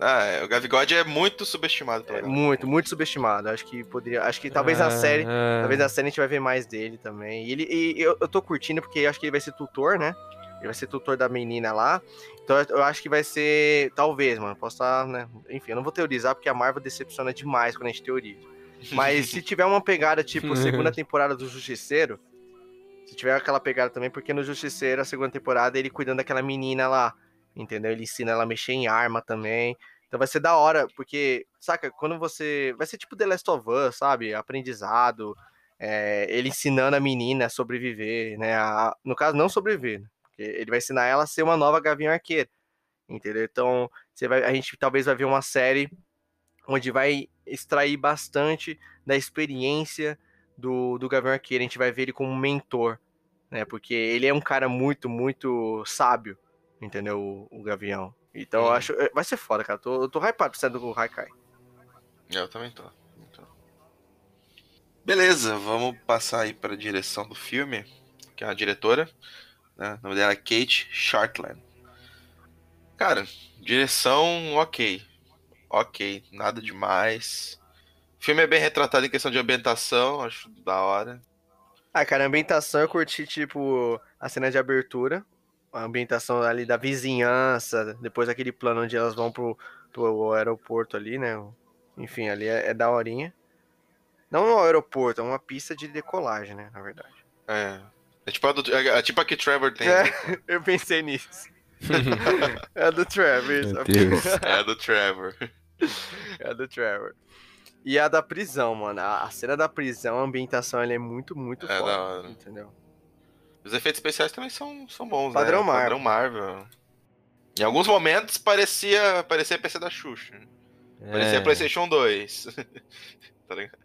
Ah, é, o Gavigode é muito subestimado pela é, muito, muito subestimado. Acho que poderia. Acho que talvez na Ah, série. é. Talvez na série a gente vai ver mais dele também. E, ele, e eu, eu tô curtindo porque acho que ele vai ser tutor, né? Ele vai ser tutor da menina lá. Então eu- eu acho que vai ser. Talvez, mano. Posso estar, né? Enfim, eu não vou teorizar porque a Marvel decepciona demais quando a gente teoriza. Mas se tiver uma pegada tipo segunda temporada do Justiceiro. Se tiver aquela pegada também, porque no Justiceiro, a segunda temporada, ele cuidando daquela menina lá. Entendeu? Ele ensina ela a mexer em arma também. Então vai ser da hora, porque, saca, quando você. Vai ser tipo The Last of Us, sabe? Aprendizado. é, ele ensinando a menina a sobreviver, né? A, no caso, não sobreviver, né? porque ele vai ensinar ela a ser uma nova Gavião Arqueira, entendeu? Então, você vai, a gente talvez vai ver uma série onde vai extrair bastante da experiência do, do Gavião Arqueiro. A gente vai ver ele como mentor, né? Porque ele é um cara muito, muito sábio, entendeu? O, o Gavião. Então, eu Hum. acho. Vai ser foda, cara. Tô, eu tô hypado pra sair do Haikai. Eu também tô. Então. Beleza, vamos passar aí para a direção do filme, que é a diretora, né? O nome dela é Kate Shortland. Cara, direção ok. Ok, nada demais. O filme é bem retratado em questão de ambientação, acho da hora. Ah, cara, a ambientação eu curti, tipo, a cena de abertura. A ambientação ali da vizinhança, depois aquele plano onde elas vão pro, pro aeroporto ali, né? Enfim, ali é, é daorinha. Não no aeroporto, é uma pista de decolagem, né? Na verdade. É. É tipo a, do, é, é tipo a que Trevor tem. É. né? Eu pensei nisso. É a do Trevor. isso. Meu Deus. É a do Trevor. É a do Trevor. E a da prisão, mano. A, a cena da prisão, a ambientação, ela é muito, muito É foda. da hora. Entendeu? Os efeitos especiais também são, são bons, Padrão né? Padrão Marvel. Em alguns momentos parecia, parecia PC da Xuxa. Parecia É. PlayStation 2. tá ligado?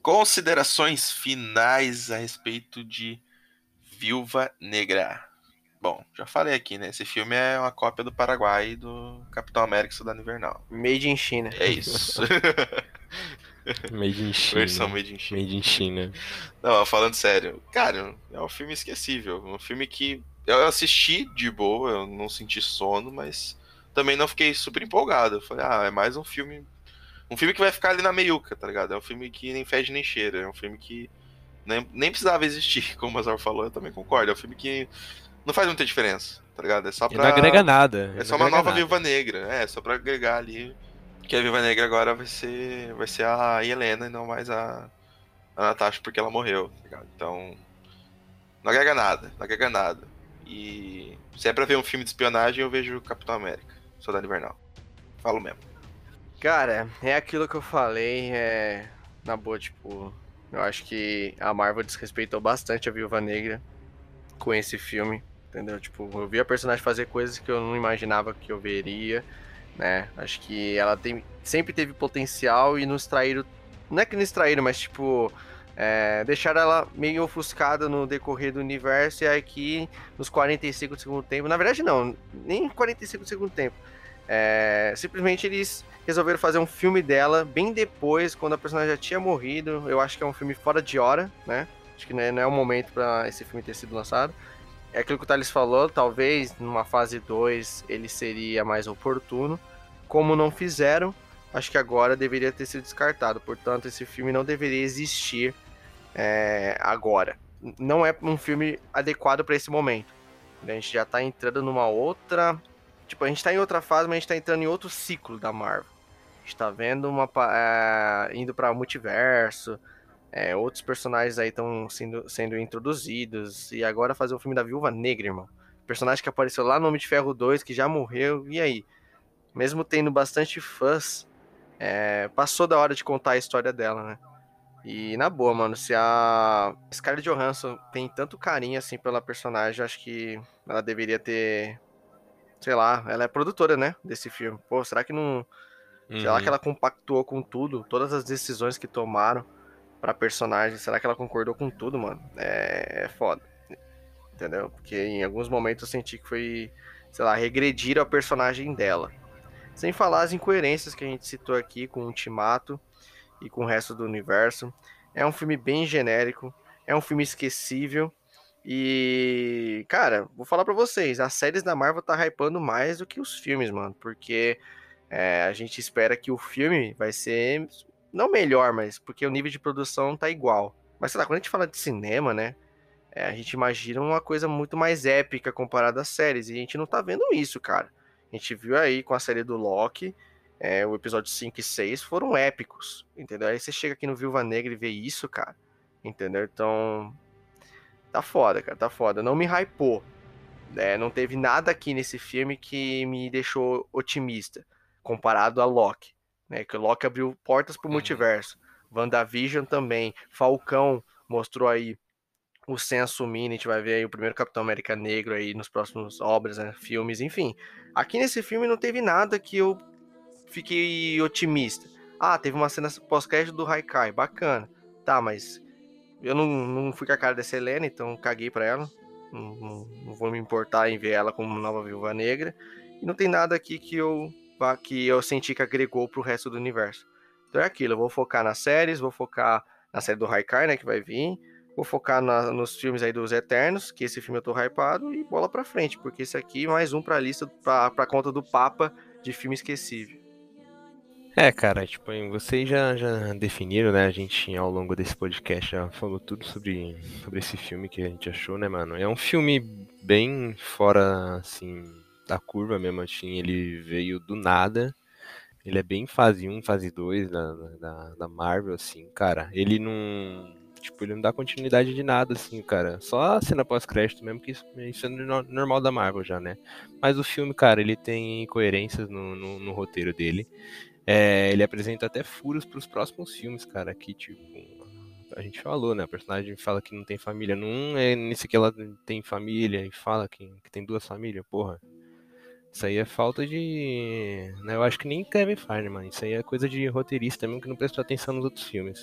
Considerações finais a respeito de Viúva Negra. Bom, já falei aqui, né? Esse filme é uma cópia do Paraguai e do Capitão América Soldado Invernal. Made in China. É isso. Made in China. Versão Made in China. Made in China. Não, falando sério, cara, é um filme esquecível. Um filme que eu assisti de boa, eu não senti sono, mas também não fiquei super empolgado. Eu falei, ah, é mais um filme. Um filme que vai ficar ali na meiuca, tá ligado? É um filme que nem fede nem cheira. É um filme que nem, nem precisava existir, como o Mazar falou, eu também concordo. É um filme que não faz muita diferença, tá ligado? É só E pra. não agrega nada. É só uma nova nada. Viúva Negra. É, só pra agregar ali. Que a Viúva Negra agora vai ser. Vai ser a Helena e não mais a, a Natasha porque ela morreu, tá? Então. Não agrega nada, não agrega nada. E se é pra ver um filme de espionagem, eu vejo Capitão América, Soldado Invernal. Falo mesmo. Cara, é aquilo que eu falei, é. Na boa, tipo. Eu acho que a Marvel desrespeitou bastante a Viúva Negra com esse filme. Entendeu? Tipo, eu vi a personagem fazer coisas que eu não imaginava que eu veria, né? Acho que ela tem, sempre teve potencial e nos traíram. Não é que nos traíram, mas tipo. É, deixaram ela meio ofuscada no decorrer do universo e aqui nos 45 do segundo tempo. Na verdade, não, nem 45 do segundo tempo. É, simplesmente eles resolveram fazer um filme dela bem depois, quando a personagem já tinha morrido. Eu acho que é um filme fora de hora, né? Acho que não é, não é o momento para esse filme ter sido lançado. É aquilo que o Thales falou, talvez numa fase 2 ele seria mais oportuno. Como não fizeram, acho que agora deveria ter sido descartado. Portanto, esse filme não deveria existir é, agora. Não é um filme adequado para esse momento. A gente já tá entrando numa outra. Tipo, a gente tá em outra fase, mas a gente tá entrando em outro ciclo da Marvel. A gente tá vendo uma. é, indo pra multiverso. É, outros personagens aí estão sendo, sendo introduzidos. E agora fazer o filme da Viúva Negra, irmão. Personagem que apareceu lá no Homem de Ferro 2, que já morreu. E aí? Mesmo tendo bastante fãs, é, passou da hora de contar a história dela, né? E na boa, mano, se a Scarlett Johansson tem tanto carinho assim pela personagem, acho que ela deveria ter. Sei lá, ela é produtora, né? Desse filme. Pô, será que não. Será Uhum. que ela compactuou com tudo? Todas as decisões que tomaram pra personagem, será que ela concordou com tudo, mano? É, é foda. Entendeu? Porque em alguns momentos eu senti que foi, sei lá, regredir ao personagem dela. Sem falar as incoerências que a gente citou aqui com o Ultimato e com o resto do universo. É um filme bem genérico, é um filme esquecível. E, cara, vou falar pra vocês, as séries da Marvel tá hypando mais do que os filmes, mano, porque é, a gente espera que o filme vai ser não melhor, mas porque o nível de produção tá igual. Mas sei lá, quando a gente fala de cinema, né? é, a gente imagina uma coisa muito mais épica comparada às séries. E a gente não tá vendo isso, cara. A gente viu aí com a série do Loki, é, o episódio 5 e 6 foram épicos, entendeu? Aí você chega aqui no Viúva Negra e vê isso, cara. Entendeu? Então. Tá foda, cara, tá foda. Não me hypou. É, não teve nada aqui nesse filme que me deixou otimista comparado a Loki. Né? Que o Loki abriu portas pro Uhum. multiverso. WandaVision também. Falcão mostrou aí o senso mínimo, a gente vai ver aí o primeiro Capitão América negro aí nos próximos obras, né, filmes, enfim. Aqui nesse filme não teve nada que eu fiquei otimista. Ah, teve uma cena pós-crédito do Haikai, bacana. Tá, mas eu não, não fui com a cara dessa Helena, então caguei pra ela. Não, não, não, vou me importar em ver ela como nova viúva negra. E não tem nada aqui que eu que eu senti que agregou pro resto do universo. Então é aquilo, eu vou focar nas séries, vou focar na série do Haikai, né, que vai vir. Vou focar na, nos filmes aí dos Eternos, que esse filme eu tô hypado, e bola pra frente, porque esse aqui mais um pra lista, pra, pra conta do Papa de filme esquecível. É, cara, tipo, vocês já, já definiram, né? A gente, ao longo desse podcast, já falou tudo sobre, sobre esse filme que a gente achou, né, mano? É um filme bem fora, assim, da curva mesmo, assim. Ele veio do nada. Ele é bem fase 1, fase 2 da, da, da Marvel, assim, cara. Ele não. Tipo, ele não dá continuidade de nada, assim, cara. Só a cena pós-crédito mesmo, que isso, isso é normal da Marvel já, né? Mas o filme, cara, ele tem incoerências no, no, no roteiro dele. É, ele apresenta até furos para os próximos filmes, cara, que tipo a gente falou, né? A personagem fala que não tem família. Não é nesse que ela tem família e fala que, que tem duas famílias, porra. Isso aí é falta de. Né, eu acho que nem Kevin Feige, mano. Isso aí é coisa de roteirista mesmo que não prestou atenção nos outros filmes.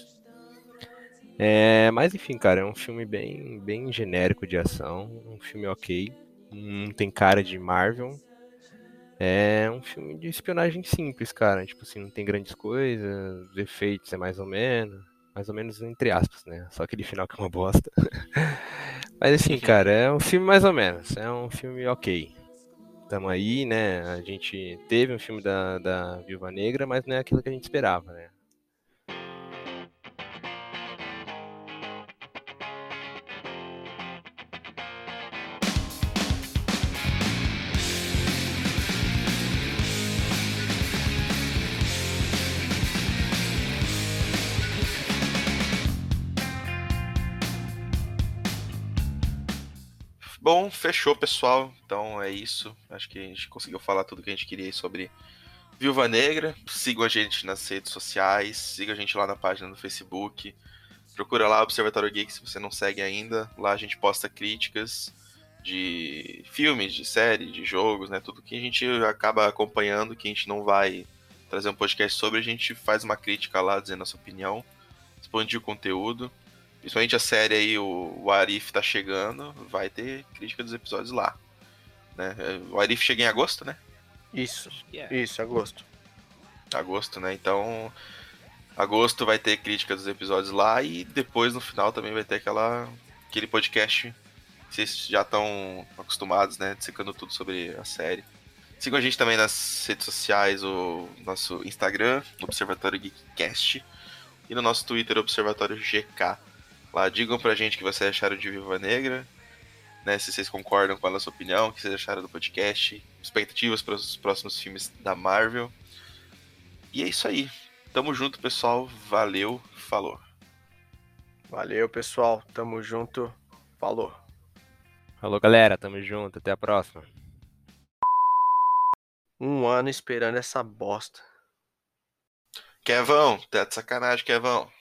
É, mas enfim, cara, é um filme bem, bem genérico de ação. Um filme ok. Não tem cara de Marvel. É um filme de espionagem simples, cara. Tipo assim, não tem grandes coisas, os efeitos é mais ou menos. Mais ou menos entre aspas, né? Só aquele final que é uma bosta. Mas assim, cara, é um filme mais ou menos. É um filme ok. Tamo aí, né? A gente teve um filme da, da Viúva Negra, mas não é aquilo que a gente esperava, né? Bom, fechou, pessoal. Então é isso. Acho que a gente conseguiu falar tudo que a gente queria sobre Viúva Negra. Sigam a gente nas redes sociais, siga a gente lá na página do Facebook. Procura lá Observatório Geek se você não segue ainda. Lá a gente posta críticas de filmes, de séries, de jogos, né? Tudo que a gente acaba acompanhando, que a gente não vai trazer um podcast sobre, a gente faz uma crítica lá, dizendo a nossa opinião, expandir o conteúdo. Principalmente a série aí, o, o Arif tá chegando, vai ter crítica dos episódios lá. Né? O Arif chega em agosto, né? Isso, é. isso, agosto. Agosto, né? Então, agosto vai ter crítica dos episódios lá e depois no final também vai ter aquela aquele podcast. Vocês já estão acostumados, né? Dissecando tudo sobre a série. Sigam a gente também nas redes sociais, o nosso Instagram, Observatório Geekcast, e no nosso Twitter, Observatório GK. Lá, digam pra gente o que vocês acharam de Viva Negra, né? Se vocês concordam com a nossa opinião, o que vocês acharam do podcast, expectativas para os próximos filmes da Marvel. E é isso aí. Tamo junto, pessoal. Valeu, falou. Valeu, pessoal. Tamo junto. Falou. Falou, galera. Tamo junto. Até a próxima. Um ano esperando essa bosta. Kevão, tá de sacanagem, Kevão.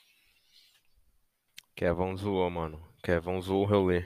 Kevão zoou, mano. Kevão zoou o rolê.